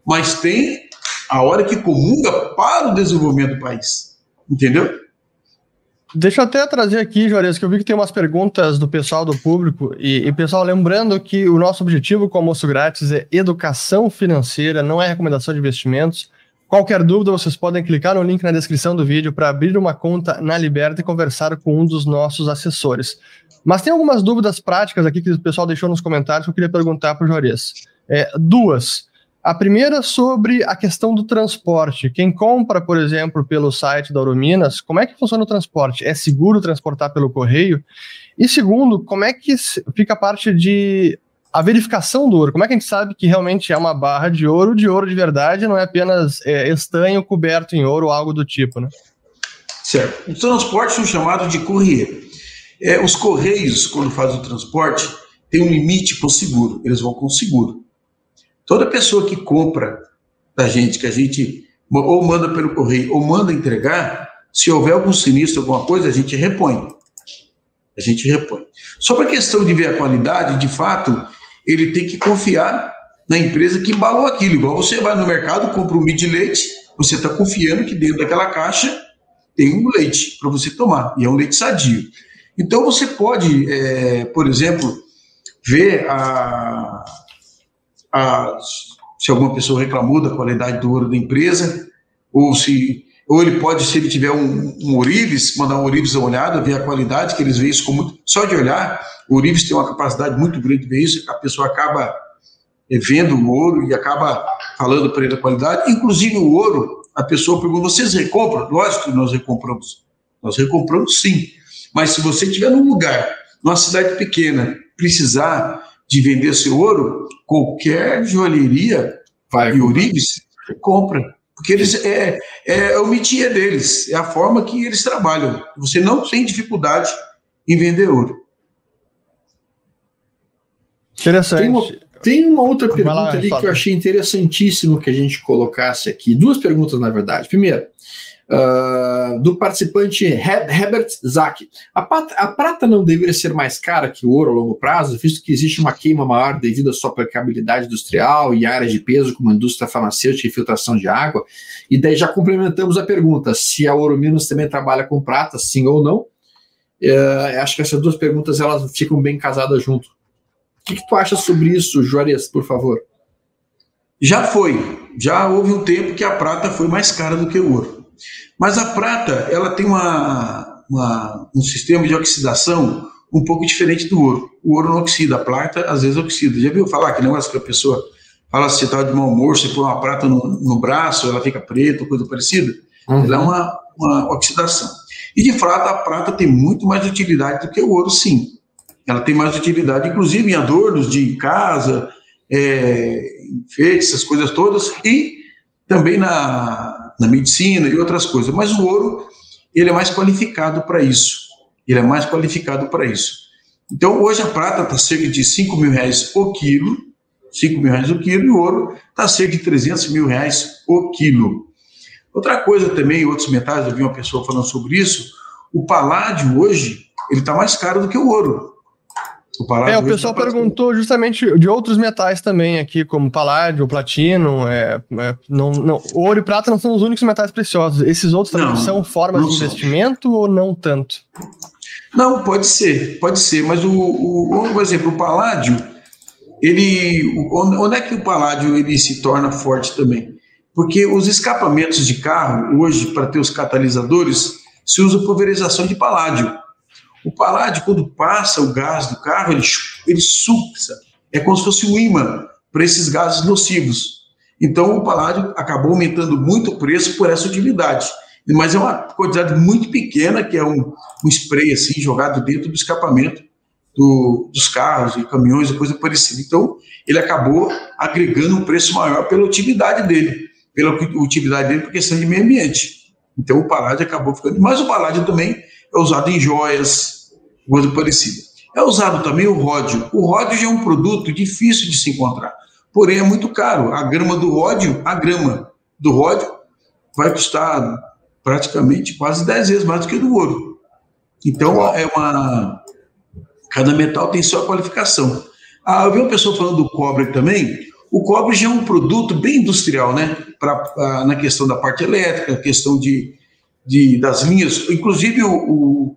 mas tem a hora que comunga para o desenvolvimento do país. Entendeu? Deixa eu até trazer aqui, Juarez, que eu vi que tem umas perguntas do pessoal do público. E, e, pessoal, lembrando que o nosso objetivo com o almoço grátis é educação financeira, não é recomendação de investimentos. Qualquer dúvida, vocês podem clicar no link na descrição do vídeo para abrir uma conta na Liberta e conversar com um dos nossos assessores. Mas tem algumas dúvidas práticas aqui que o pessoal deixou nos comentários que eu queria perguntar para o Juarez. É, duas. A primeira sobre a questão do transporte. Quem compra, por exemplo, pelo site da Orominas, como é que funciona o transporte? É seguro transportar pelo correio? E segundo, como é que fica a parte de a verificação do ouro? Como é que a gente sabe que realmente é uma barra de ouro, de ouro de verdade, não é apenas é, estanho coberto em ouro ou algo do tipo, né? Certo. O transporte são chamados de correio. É, os correios, quando fazem o transporte, tem um limite para o seguro. Eles vão com seguro. Toda pessoa que compra da gente, que a gente ou manda pelo correio ou manda entregar, se houver algum sinistro, alguma coisa, a gente repõe. A gente repõe. Sobre a questão de ver a qualidade, de fato, ele tem que confiar na empresa que embalou aquilo. Igual você vai no mercado, compra um mid leite, você está confiando que dentro daquela caixa tem um leite para você tomar, e é um leite sadio. Então você pode, é, por exemplo, ver a, a, se alguma pessoa reclamou da qualidade do ouro da empresa, ou se ou ele pode, se ele tiver um, um Orives, mandar um Orives a olhada, ver a qualidade, que eles veem isso com muito. Só de olhar, o Orives tem uma capacidade muito grande de ver isso, a pessoa acaba eh, vendo o ouro e acaba falando para ele a qualidade. Inclusive o ouro, a pessoa pergunta: vocês recompram? Lógico que nós recompramos. Nós recompramos sim. Mas se você estiver num lugar, numa cidade pequena, precisar de vender seu ouro, qualquer joalheria Vai, e Orives compra. Porque eles é, é o métier deles, é a forma que eles trabalham. Você não tem dificuldade em vender ouro. Interessante. Tem uma, tem uma outra pergunta lá, ali que eu achei interessantíssimo que a gente colocasse aqui. Duas perguntas, na verdade. Primeiro, Uh, do participante Herbert Zack. A, a, prata não deveria ser mais cara que o ouro a longo prazo, visto que existe uma queima maior devido à sua aplicabilidade industrial e áreas de peso, como a indústria farmacêutica e filtração de água. E daí já complementamos a pergunta: se a Ouro Minas também trabalha com prata, sim ou não? Uh, acho que essas duas perguntas elas ficam bem casadas junto. O que, que tu acha sobre isso, Juarez, por favor? Já foi. Já houve um tempo que a prata foi mais cara do que o ouro. Mas a prata, ela tem uma, uma, um sistema de oxidação um pouco diferente do ouro. O ouro não oxida, a prata às vezes oxida. Já viu falar que negócio que a pessoa fala se está de mau humor, você põe uma prata no, no, braço, ela fica preta, coisa parecida? Uhum. Ela é uma, uma oxidação. E de fato, a prata tem muito mais utilidade do que o ouro, sim. Ela tem mais utilidade, inclusive em adornos de casa, é, enfeites, essas coisas todas, e também na, na medicina e outras coisas. Mas o ouro, ele é mais qualificado para isso. Ele é mais qualificado para isso. Então, hoje a prata está cerca de 5 mil reais o quilo, 5 mil reais o quilo, e o ouro está cerca de 300 mil reais o quilo. Outra coisa também, outros metais, eu vi uma pessoa falando sobre isso, o paládio hoje, ele está mais caro do que o ouro. O é, o pessoal tá perguntou justamente de outros metais também aqui, como paládio, platino, é, é, não, não, ouro e prata não são os únicos metais preciosos. Esses outros também não, são formas de investimento são. ou não tanto? Não, pode ser, pode ser, mas o, o, por exemplo, o paládio, ele, onde é que o paládio ele se torna forte também? Porque os escapamentos de carro, hoje, para ter os catalisadores, se usa pulverização de paládio. O paládio, quando passa o gás do carro, ele, ele suxa. É como se fosse um imã para esses gases nocivos. Então, o paládio acabou aumentando muito o preço por essa utilidade. Mas é uma quantidade muito pequena, que é um, um spray assim, jogado dentro do escapamento do, dos carros e caminhões e coisa parecida. Então, ele acabou agregando um preço maior pela utilidade dele, pela utilidade dele por questão de meio ambiente. Então, o paládio acabou ficando. Mas o paládio também é usado em joias, coisa parecida. É usado também o ródio. O ródio já é um produto difícil de se encontrar, porém é muito caro. A grama do ródio, a grama do ródio vai custar praticamente quase 10 vezes mais do que do ouro. Então é uma cada metal tem sua qualificação. Ah, eu vi uma pessoa falando do cobre também. O cobre já é um produto bem industrial, né? Pra, ah, na questão da parte elétrica, questão de de, das linhas, inclusive o, o,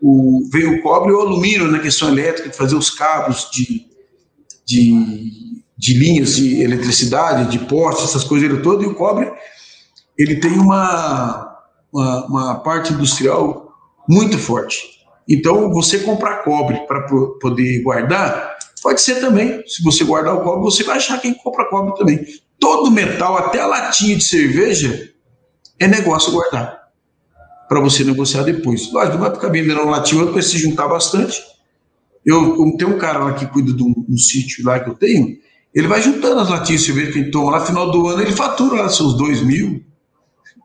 o, veio o cobre e o alumínio na questão elétrica, de fazer os cabos de, de, de linhas de eletricidade, de postes, essas coisas todas, e o cobre ele tem uma, uma, uma parte industrial muito forte. Então, você comprar cobre para poder guardar, pode ser também. Se você guardar o cobre, você vai achar quem compra cobre também. Todo metal, até a latinha de cerveja, é negócio guardar para você negociar depois. Lógico, não vai ficar vendendo um latinha, vai se juntar bastante. Eu, tenho um cara lá que cuida de um, um, sítio lá que eu tenho, ele vai juntando as latinhas de cerveja que ele toma lá no final do ano, ele fatura lá seus dois mil,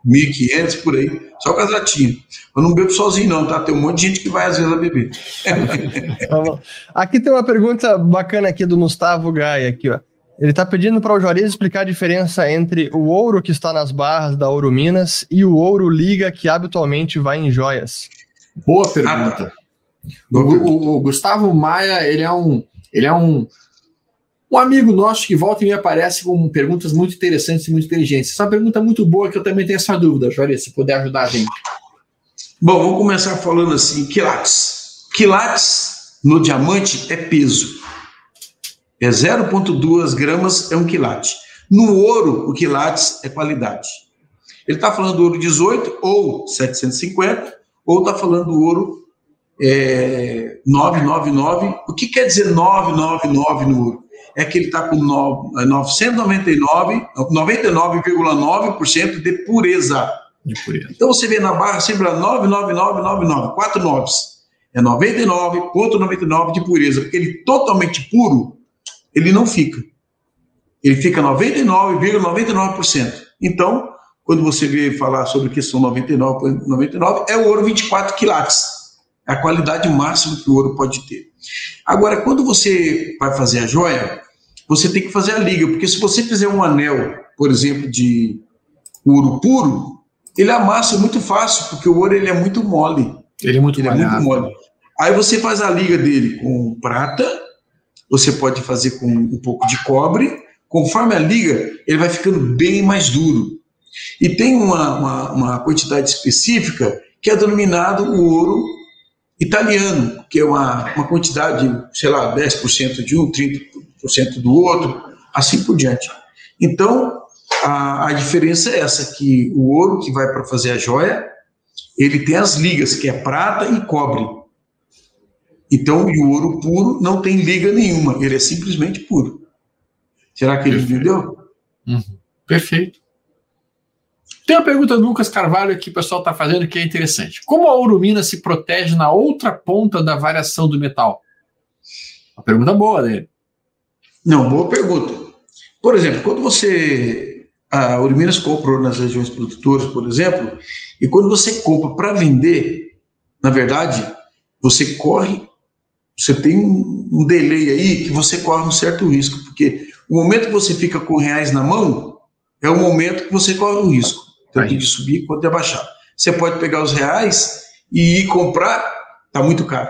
mil e quinhentos por aí, só com as latinhas. Eu não bebo sozinho não, tá? Tem um monte de gente que vai às vezes a beber. [laughs] Tá aqui tem uma pergunta bacana aqui do Gustavo Gaia, aqui, ó. Ele está pedindo para o Juarez explicar a diferença entre o ouro que está nas barras da Ouro Minas e o ouro liga que habitualmente vai em joias. Boa pergunta. O, o, o, Gustavo Maia, ele é um, ele é um, um amigo nosso que volta e me aparece com perguntas muito interessantes e muito inteligentes. Essa é pergunta é muito boa que eu também tenho essa dúvida, Juarez, se puder ajudar a gente. Bom, vamos começar falando assim, quilates. Quilates no diamante é peso. É 0,2 gramas é um quilate. No ouro, o quilates é qualidade. Ele está falando do ouro 18 ou 750, ou está falando do ouro é, 999. O que quer dizer 999 no ouro? É que ele está com 999, 99,9% de pureza. De pureza. Então você vê na barra sempre 99999, quatro noves. É 99,99 de pureza, porque ele é totalmente puro ele não fica. Ele fica 99,99%. ,99%. Então, quando você vê falar sobre questão 99, 99 é o ouro 24 quilates. É a qualidade máxima que o ouro pode ter. Agora, quando você vai fazer a joia, você tem que fazer a liga, porque se você fizer um anel, por exemplo, de ouro puro, ele amassa muito fácil, porque o ouro ele é muito mole. Ele é muito, ele é muito mole. Aí você faz a liga dele com prata, você pode fazer com um pouco de cobre. Conforme a liga, ele vai ficando bem mais duro. E tem uma, uma, uma quantidade específica que é denominado o ouro italiano, que é uma, uma quantidade, sei lá, 10% de um, 30% do outro, assim por diante. Então, a, a diferença é essa, que o ouro que vai para fazer a joia, ele tem as ligas, que é prata e cobre. Então, e o ouro puro não tem liga nenhuma, ele é simplesmente puro. Será que ele Perfeito. entendeu? Uhum. Perfeito. Tem uma pergunta do Lucas Carvalho que o pessoal está fazendo que é interessante. Como a ourumina se protege na outra ponta da variação do metal? Uma pergunta boa dele. Não, boa pergunta. Por exemplo, quando você. A Ouro compra nas regiões produtoras, por exemplo, e quando você compra para vender, na verdade, você corre você tem um, delay aí que você corre um certo risco, porque o momento que você fica com reais na mão é o momento que você corre o risco, tanto de subir quanto de abaixar. Você pode pegar os reais e ir comprar, tá muito caro,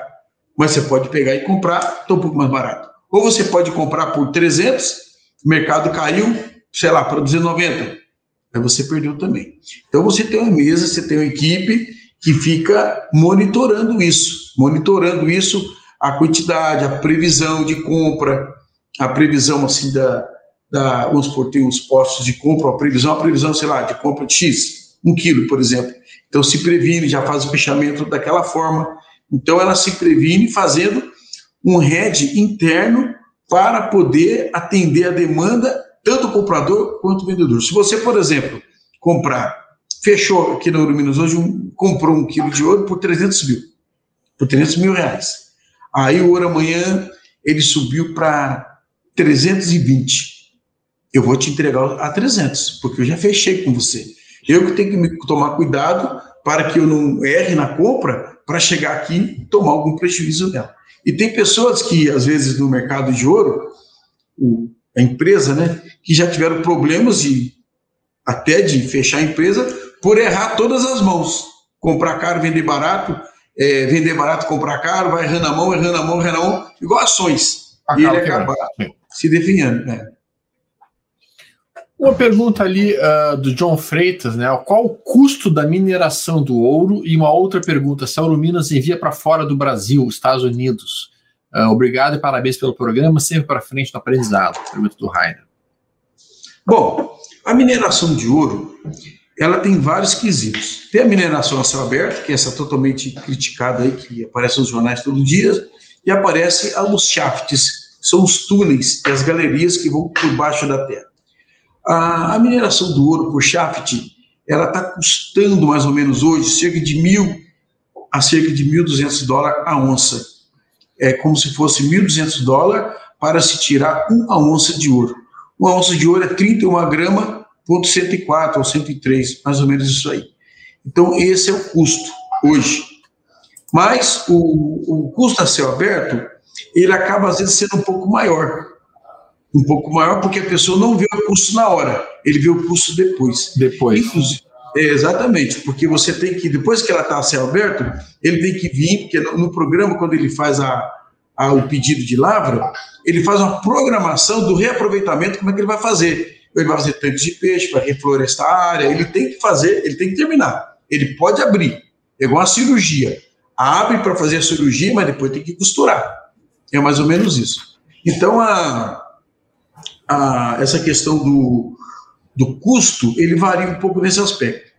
mas você pode pegar e comprar, tá um pouco mais barato. Ou você pode comprar por 300, o mercado caiu, sei lá, para 290, aí você perdeu também. Então você tem uma mesa, você tem uma equipe que fica monitorando isso, monitorando isso a quantidade, a previsão de compra, a previsão assim da, da vamos supor, tem uns postos de compra, a previsão, a previsão, sei lá, de compra de X, um quilo, por exemplo. Então se previne, já faz o fechamento daquela forma. Então ela se previne fazendo um head interno para poder atender a demanda tanto do comprador quanto do vendedor. Se você, por exemplo, comprar, fechou aqui na Ouro Minas hoje, um, comprou um quilo de ouro por 300 mil, por 300 mil reais. Aí o ouro amanhã ele subiu para 320. Eu vou te entregar a 300, porque eu já fechei com você. Eu que tenho que tomar cuidado para que eu não erre na compra para chegar aqui e tomar algum prejuízo dela. E tem pessoas que, às vezes, no mercado de ouro, a empresa, né, que já tiveram problemas de até de fechar a empresa por errar todas as mãos. Comprar caro, vender barato, é, vender barato, comprar caro, vai errando a mão, errando a mão, errando a mão, igual ações. Acaba e ele se definhando. Né? Uma pergunta ali uh, do John Freitas, né? Qual o custo da mineração do ouro? E uma outra pergunta: se a Ouro Minas envia para fora do Brasil, Estados Unidos? Uh, obrigado e parabéns pelo programa, sempre para frente no aprendizado. Pergunta do Rainer. Bom, a mineração de ouro, ela tem vários quesitos. Tem a mineração a céu aberto, que é essa totalmente criticada aí, que aparece nos jornais todo dia, e aparece os shafts, são os túneis e as galerias que vão por baixo da terra. A, a mineração do ouro por shaft, ela está custando mais ou menos hoje cerca de mil a cerca de 1.200 dólares a onça. É como se fosse 1.200 dólares para se tirar uma onça de ouro. Uma onça de ouro é 31 grama, ponto 104 ou 103, mais ou menos isso aí. Então, esse é o custo hoje. Mas o, o custo a céu aberto, ele acaba às vezes sendo um pouco maior um pouco maior, porque a pessoa não vê o custo na hora, ele vê o custo depois. Depois. Inclusive, é, exatamente, porque você tem que, depois que ela está a céu aberto, ele tem que vir, porque no, no programa, quando ele faz a, a, o pedido de lavra, ele faz uma programação do reaproveitamento, como é que ele vai fazer. Ele vai fazer tanques de peixe, vai reflorestar a área, ele tem que fazer, ele tem que terminar. Ele pode abrir, é igual a cirurgia. Abre para fazer a cirurgia, mas depois tem que costurar. É mais ou menos isso. Então, a, a, essa questão do, do custo, ele varia um pouco nesse aspecto.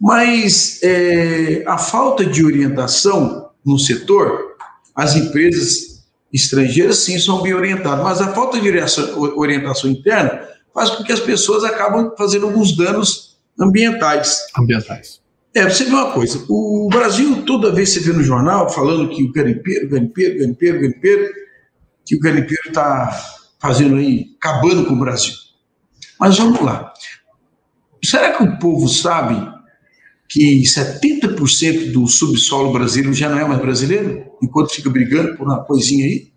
Mas é, a falta de orientação no setor, as empresas estrangeiras sim são bem orientadas, mas a falta de orientação, orientação interna faz com que as pessoas acabam fazendo alguns danos ambientais. Ambientais. É, você vê uma coisa, o Brasil, toda vez você vê no jornal falando que o garimpeiro, garimpeiro, garimpeiro, garimpeiro, que o garimpeiro está fazendo aí, acabando com o Brasil. Mas vamos lá. Será que o povo sabe que 70% do subsolo brasileiro já não é mais brasileiro? Enquanto fica brigando por uma coisinha aí?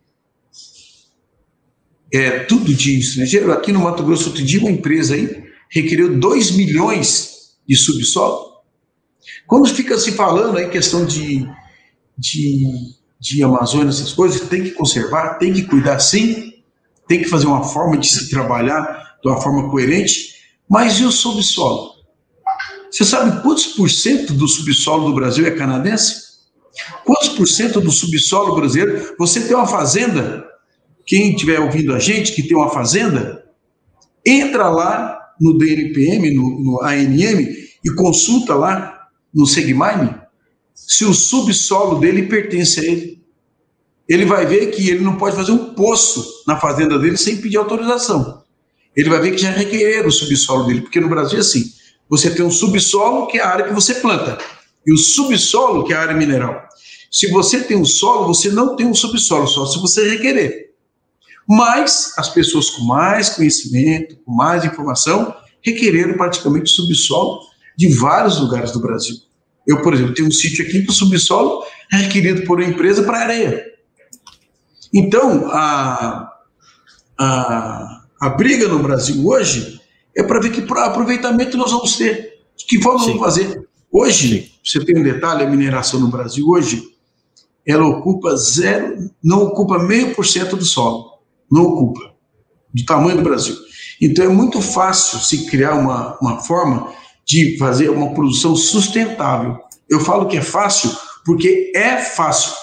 É tudo de estrangeiro. Aqui no Mato Grosso, outro dia, uma empresa aí requeriu 2 milhões de subsolo. Quando fica se falando aí questão de, de, de Amazônia, essas coisas, tem que conservar, tem que cuidar sim, tem que fazer uma forma de se trabalhar de uma forma coerente, mas e o subsolo? Você sabe quantos por cento do subsolo do Brasil é canadense? Quantos por cento do subsolo brasileiro? Você tem uma fazenda? Quem estiver ouvindo a gente que tem uma fazenda, entra lá no DNPM, no, no ANM, e consulta lá no Segmine se o subsolo dele pertence a ele ele vai ver que ele não pode fazer um poço na fazenda dele sem pedir autorização. Ele vai ver que já requerer o subsolo dele, porque no Brasil é assim: você tem um subsolo, que é a área que você planta, e o subsolo, que é a área mineral. Se você tem um solo, você não tem um subsolo, só se você requerer. Mas as pessoas com mais conhecimento, com mais informação, requereram praticamente subsolo de vários lugares do Brasil. Eu, por exemplo, tenho um sítio aqui que o subsolo é requerido por uma empresa para areia. Então, a, a, a briga no Brasil hoje é para ver que aproveitamento nós vamos ter. Que forma Sim. vamos fazer? Hoje, você tem um detalhe, a mineração no Brasil hoje, ela ocupa zero, não ocupa meio por cento do solo. Não ocupa. Do tamanho do Brasil. Então é muito fácil se criar uma, uma forma de fazer uma produção sustentável. Eu falo que é fácil porque é fácil.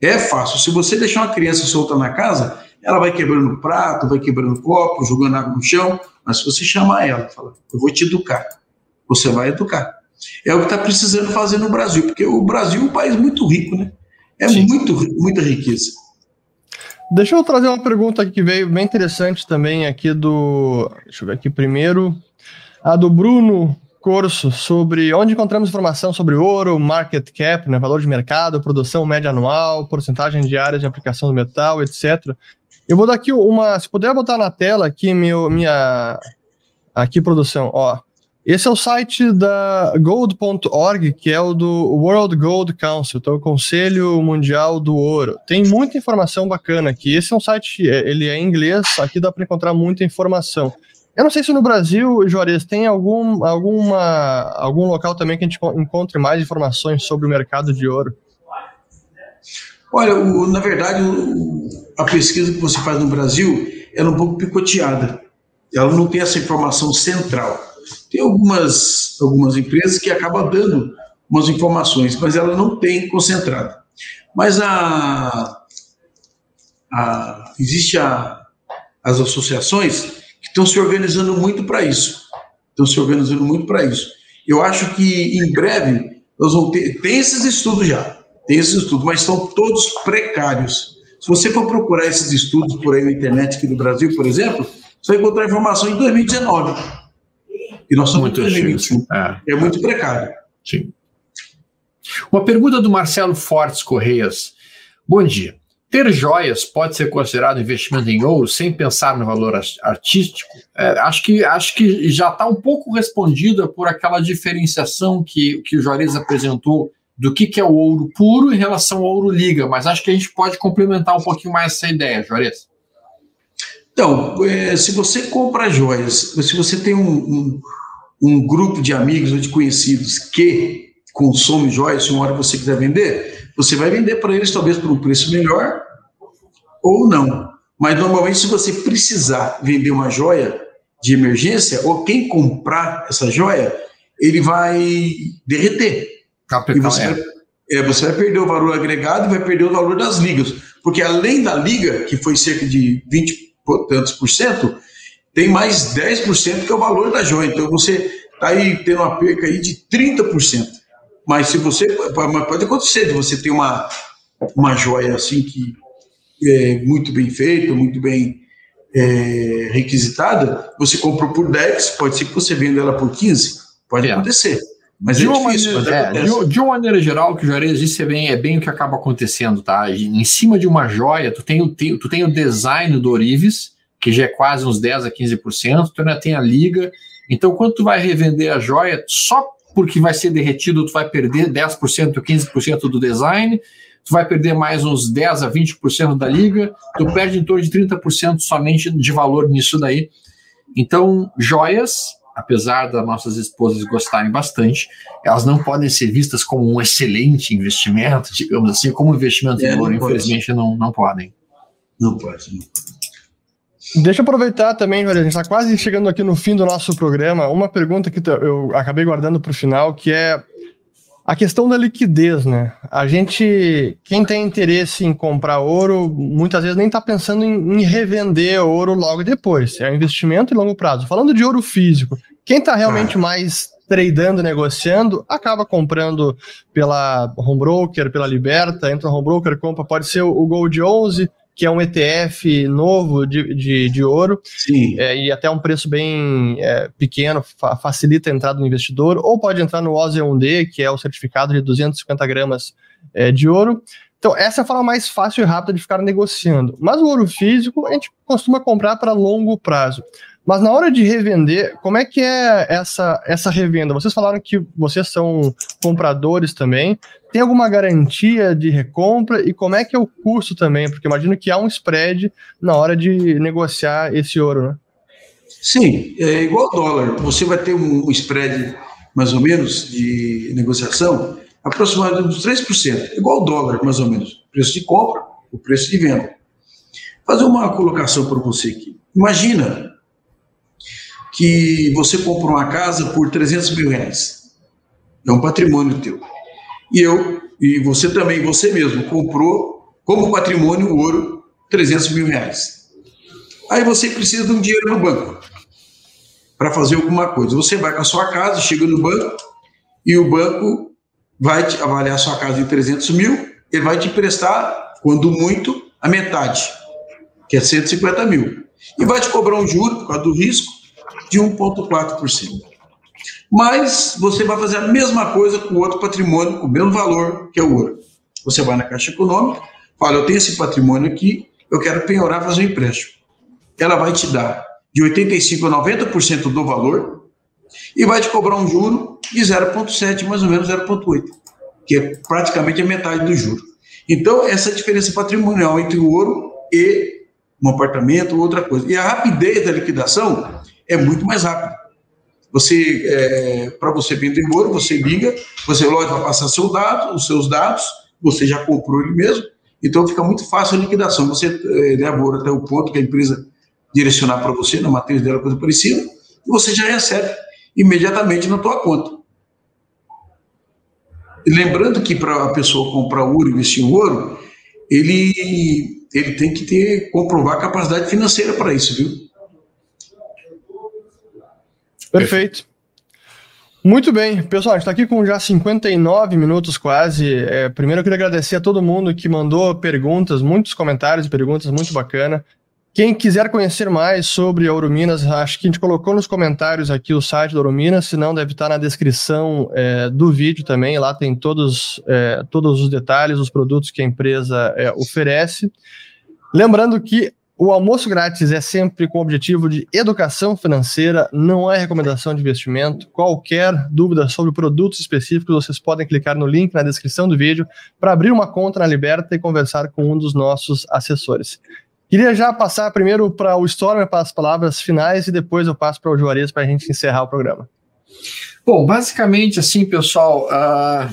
É fácil. Se você deixar uma criança solta na casa, ela vai quebrando prato, vai quebrando copo, jogando água no chão. Mas se você chamar ela, fala, eu vou te educar, você vai educar. É o que está precisando fazer no Brasil, porque o Brasil é um país muito rico, né? É muito, muita riqueza. Deixa eu trazer uma pergunta que veio bem interessante também aqui do. Deixa eu ver aqui primeiro. A do Bruno curso sobre onde encontramos informação sobre ouro, market cap, né, valor de mercado, produção média anual, porcentagem diária de aplicação do metal, etc. Eu vou dar aqui uma, se puder botar na tela aqui meu, minha, aqui produção, ó. Esse é o site da gold.org, que é o do World Gold Council, então o Conselho Mundial do Ouro. Tem muita informação bacana aqui. Esse é um site, é, ele é em inglês, aqui dá para encontrar muita informação. Eu não sei se no Brasil, Juarez, tem algum, alguma, algum local também que a gente encontre mais informações sobre o mercado de ouro. Olha, o, na verdade, o, a pesquisa que você faz no Brasil é um pouco picoteada. ela não tem essa informação central. Tem algumas, algumas empresas que acabam dando umas informações, mas ela não tem concentrada. Mas a, a existe a, as associações que estão se organizando muito para isso. Estão se organizando muito para isso. Eu acho que em breve nós vamos ter. Tem esses estudos já, tem esses estudos, mas estão todos precários. Se você for procurar esses estudos por aí na internet aqui no Brasil, por exemplo, você vai encontrar informação em 2019. E nós somos muito em 2021. É. é muito precário. Sim. Uma pergunta do Marcelo Fortes Correias. Bom dia. Ter joias pode ser considerado investimento em ouro sem pensar no valor artístico? É, acho, que, acho que já está um pouco respondida por aquela diferenciação que, que o Juarez apresentou do que, que é o ouro puro em relação ao ouro liga, mas acho que a gente pode complementar um pouquinho mais essa ideia, Juarez. Então, é, se você compra joias, se você tem um, um, um grupo de amigos ou de conhecidos que consome joias, se uma hora você quiser vender, você vai vender para eles talvez por um preço melhor ou não. Mas normalmente, se você precisar vender uma joia de emergência, ou quem comprar essa joia, ele vai derreter. Capital, e você, é. vai, é, você vai perder o valor agregado e vai perder o valor das ligas. Porque além da liga, que foi cerca de 20 e tantos por cento, tem mais 10% que é o valor da joia. Então você está aí tendo uma perca aí de 30%. Mas se você. Pode acontecer de você ter uma, uma joia assim que é muito bem feita, muito bem é, requisitada, você comprou por 10, pode ser que você venda ela por 15. Pode é. acontecer. Mas de é difícil. Maneira, é, de, de, uma maneira geral, o que o Juarez disse é bem, é bem o que acaba acontecendo, tá? Em cima de uma joia, tu tem o, tu tem o design do Orives, que já é quase uns 10 a 15%, tu ainda tem a liga. Então, quando tu vai revender a joia, só porque vai ser derretido, tu vai perder 10% ou 15% do design, tu vai perder mais uns 10 a 20% da liga, tu perde em torno de 30% somente de valor nisso daí. Então, joias, apesar das nossas esposas gostarem bastante, elas não podem ser vistas como um excelente investimento, digamos assim, como investimento é, em ouro, infelizmente não, não podem. Não pode, não pode. Deixa eu aproveitar também, Jorge, a gente está quase chegando aqui no fim do nosso programa. Uma pergunta que eu acabei guardando para o final, que é a questão da liquidez, né? A gente, quem tem interesse em comprar ouro, muitas vezes nem está pensando em, em, revender ouro logo depois. É um investimento em longo prazo. Falando de ouro físico, quem está realmente ah. mais tradando, negociando, acaba comprando pela home broker, pela Liberta, entra no home broker, compra, pode ser o Gold 11, que é um ETF novo de, de, de ouro, é, e até um preço bem é, pequeno, fa facilita a entrada do investidor, ou pode entrar no OZE1D, que é o certificado de 250 gramas é, de ouro. Então, essa é a forma mais fácil e rápida de ficar negociando. Mas o ouro físico, a gente costuma comprar para longo prazo. Mas na hora de revender, como é que é essa, essa revenda? Vocês falaram que vocês são compradores também. Tem alguma garantia de recompra e como é que é o custo também? Porque imagino que há um spread na hora de negociar esse ouro, né? Sim, é igual ao dólar. Você vai ter um spread mais ou menos de negociação aproximadamente dos 3%, igual ao dólar, mais ou menos. Preço de compra, o preço de venda. Fazer uma colocação para você aqui. Imagina que você comprou uma casa por 300 mil reais. É um patrimônio teu. E eu, e você também, você mesmo, comprou como patrimônio o ouro 300 mil reais. Aí você precisa de um dinheiro no banco para fazer alguma coisa. Você vai com a sua casa, chega no banco e o banco vai avaliar a sua casa em 300 mil, ele vai te emprestar, quando muito, a metade, que é 150 mil. E vai te cobrar um juro, por causa do risco, de 1,4%. Mas você vai fazer a mesma coisa com outro patrimônio, com o mesmo valor, que é o ouro. Você vai na Caixa Econômica, fala: Eu tenho esse patrimônio aqui, eu quero penhorar fazer um empréstimo. Ela vai te dar de 85% a 90% do valor e vai te cobrar um juro de 0,7%, mais ou menos 0,8%, que é praticamente a metade do juro. Então, essa diferença patrimonial entre o ouro e um apartamento ou outra coisa. E a rapidez da liquidação é muito mais rápido. Você, é, para você vender ouro, você liga, você logo vai passar seu dado, os seus dados, você já comprou ele mesmo, então fica muito fácil a liquidação. Você é, leva ouro até o ponto que a empresa direcionar para você, na matriz dela, coisa parecida, e você já recebe imediatamente na tua conta. Lembrando que para a pessoa comprar ouro e investir em ouro, ele, ele tem que ter, comprovar a capacidade financeira para isso, viu? Perfeito. Muito bem, pessoal, a gente está aqui com já 59 minutos quase. É, primeiro eu queria agradecer a todo mundo que mandou perguntas, muitos comentários e perguntas, muito bacana. Quem quiser conhecer mais sobre a Minas, acho que a gente colocou nos comentários aqui o site da Minas, se não deve estar na descrição é, do vídeo também, lá tem todos, é, todos os detalhes, os produtos que a empresa é, oferece. Lembrando que o almoço grátis é sempre com o objetivo de educação financeira, não é recomendação de investimento. Qualquer dúvida sobre produtos específicos, vocês podem clicar no link na descrição do vídeo para abrir uma conta na Liberta e conversar com um dos nossos assessores. Queria já passar primeiro para o Stormer para as palavras finais e depois eu passo para o Juarez para a gente encerrar o programa. Bom, basicamente assim, pessoal, uh,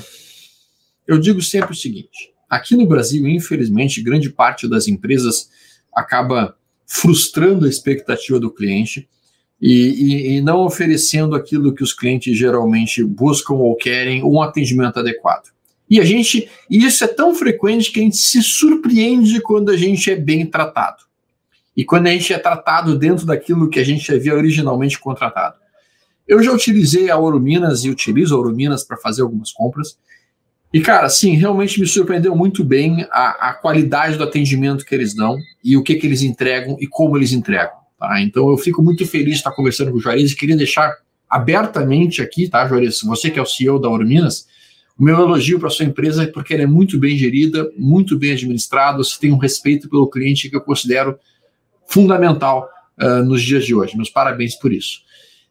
eu digo sempre o seguinte: aqui no Brasil, infelizmente, grande parte das empresas acaba frustrando a expectativa do cliente e, e, e, não oferecendo aquilo que os clientes geralmente buscam ou querem, um atendimento adequado. E a gente, e isso é tão frequente que a gente se surpreende quando a gente é bem tratado. E quando a gente é tratado dentro daquilo que a gente havia originalmente contratado. Eu já utilizei a Ouro Minas e utilizo a Ouro Minas para fazer algumas compras. E, cara, sim, realmente me surpreendeu muito bem a, a qualidade do atendimento que eles dão e o que, que eles entregam e como eles entregam. Tá? Então, eu fico muito feliz de estar conversando com o Juarez e queria deixar abertamente aqui, tá, Juarez? Você que é o CEO da Ouro Minas, o meu elogio para sua empresa porque ela é muito bem gerida, muito bem administrada, você tem um respeito pelo cliente que eu considero fundamental uh, nos dias de hoje. Meus parabéns por isso.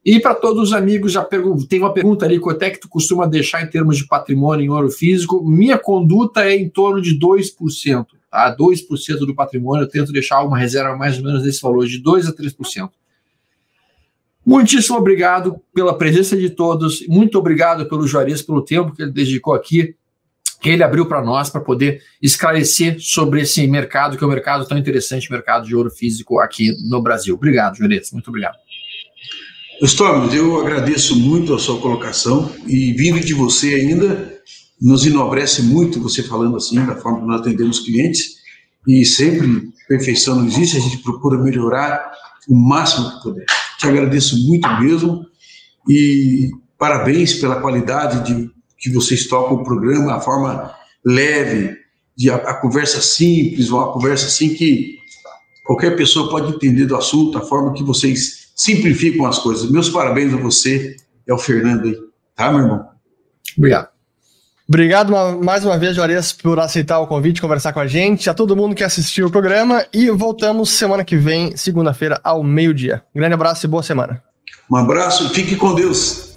E para todos os amigos, já tem uma pergunta ali, quanto é que tu costuma deixar em termos de patrimônio em ouro físico? Minha conduta é em torno de 2%, tá? 2% do patrimônio, eu tento deixar uma reserva mais ou menos desse valor, de 2% a 3%. Muitíssimo obrigado pela presença de todos, muito obrigado pelo Juarez, pelo tempo que ele dedicou aqui, que ele abriu para nós, para poder esclarecer sobre esse mercado, que é um mercado tão interessante, mercado de ouro físico aqui no Brasil. Obrigado, Juarez, muito obrigado. Storm, eu agradeço muito a sua colocação e vindo de você ainda, nos enobrece muito você falando assim, da forma que nós atendemos clientes e sempre perfeição não existe, a gente procura melhorar o máximo que puder. Te agradeço muito mesmo e parabéns pela qualidade de que vocês tocam o programa, a forma leve, de a, a conversa simples, uma conversa assim que qualquer pessoa pode entender do assunto, a forma que vocês simplificam as coisas. Meus parabéns a você e ao Fernando aí, tá, meu irmão? Obrigado. Obrigado mais uma vez, Juarez, por aceitar o convite, conversar com a gente, a todo mundo que assistiu o programa e voltamos semana que vem, segunda-feira, ao meio-dia. Grande abraço e boa semana. Um abraço, fique com Deus.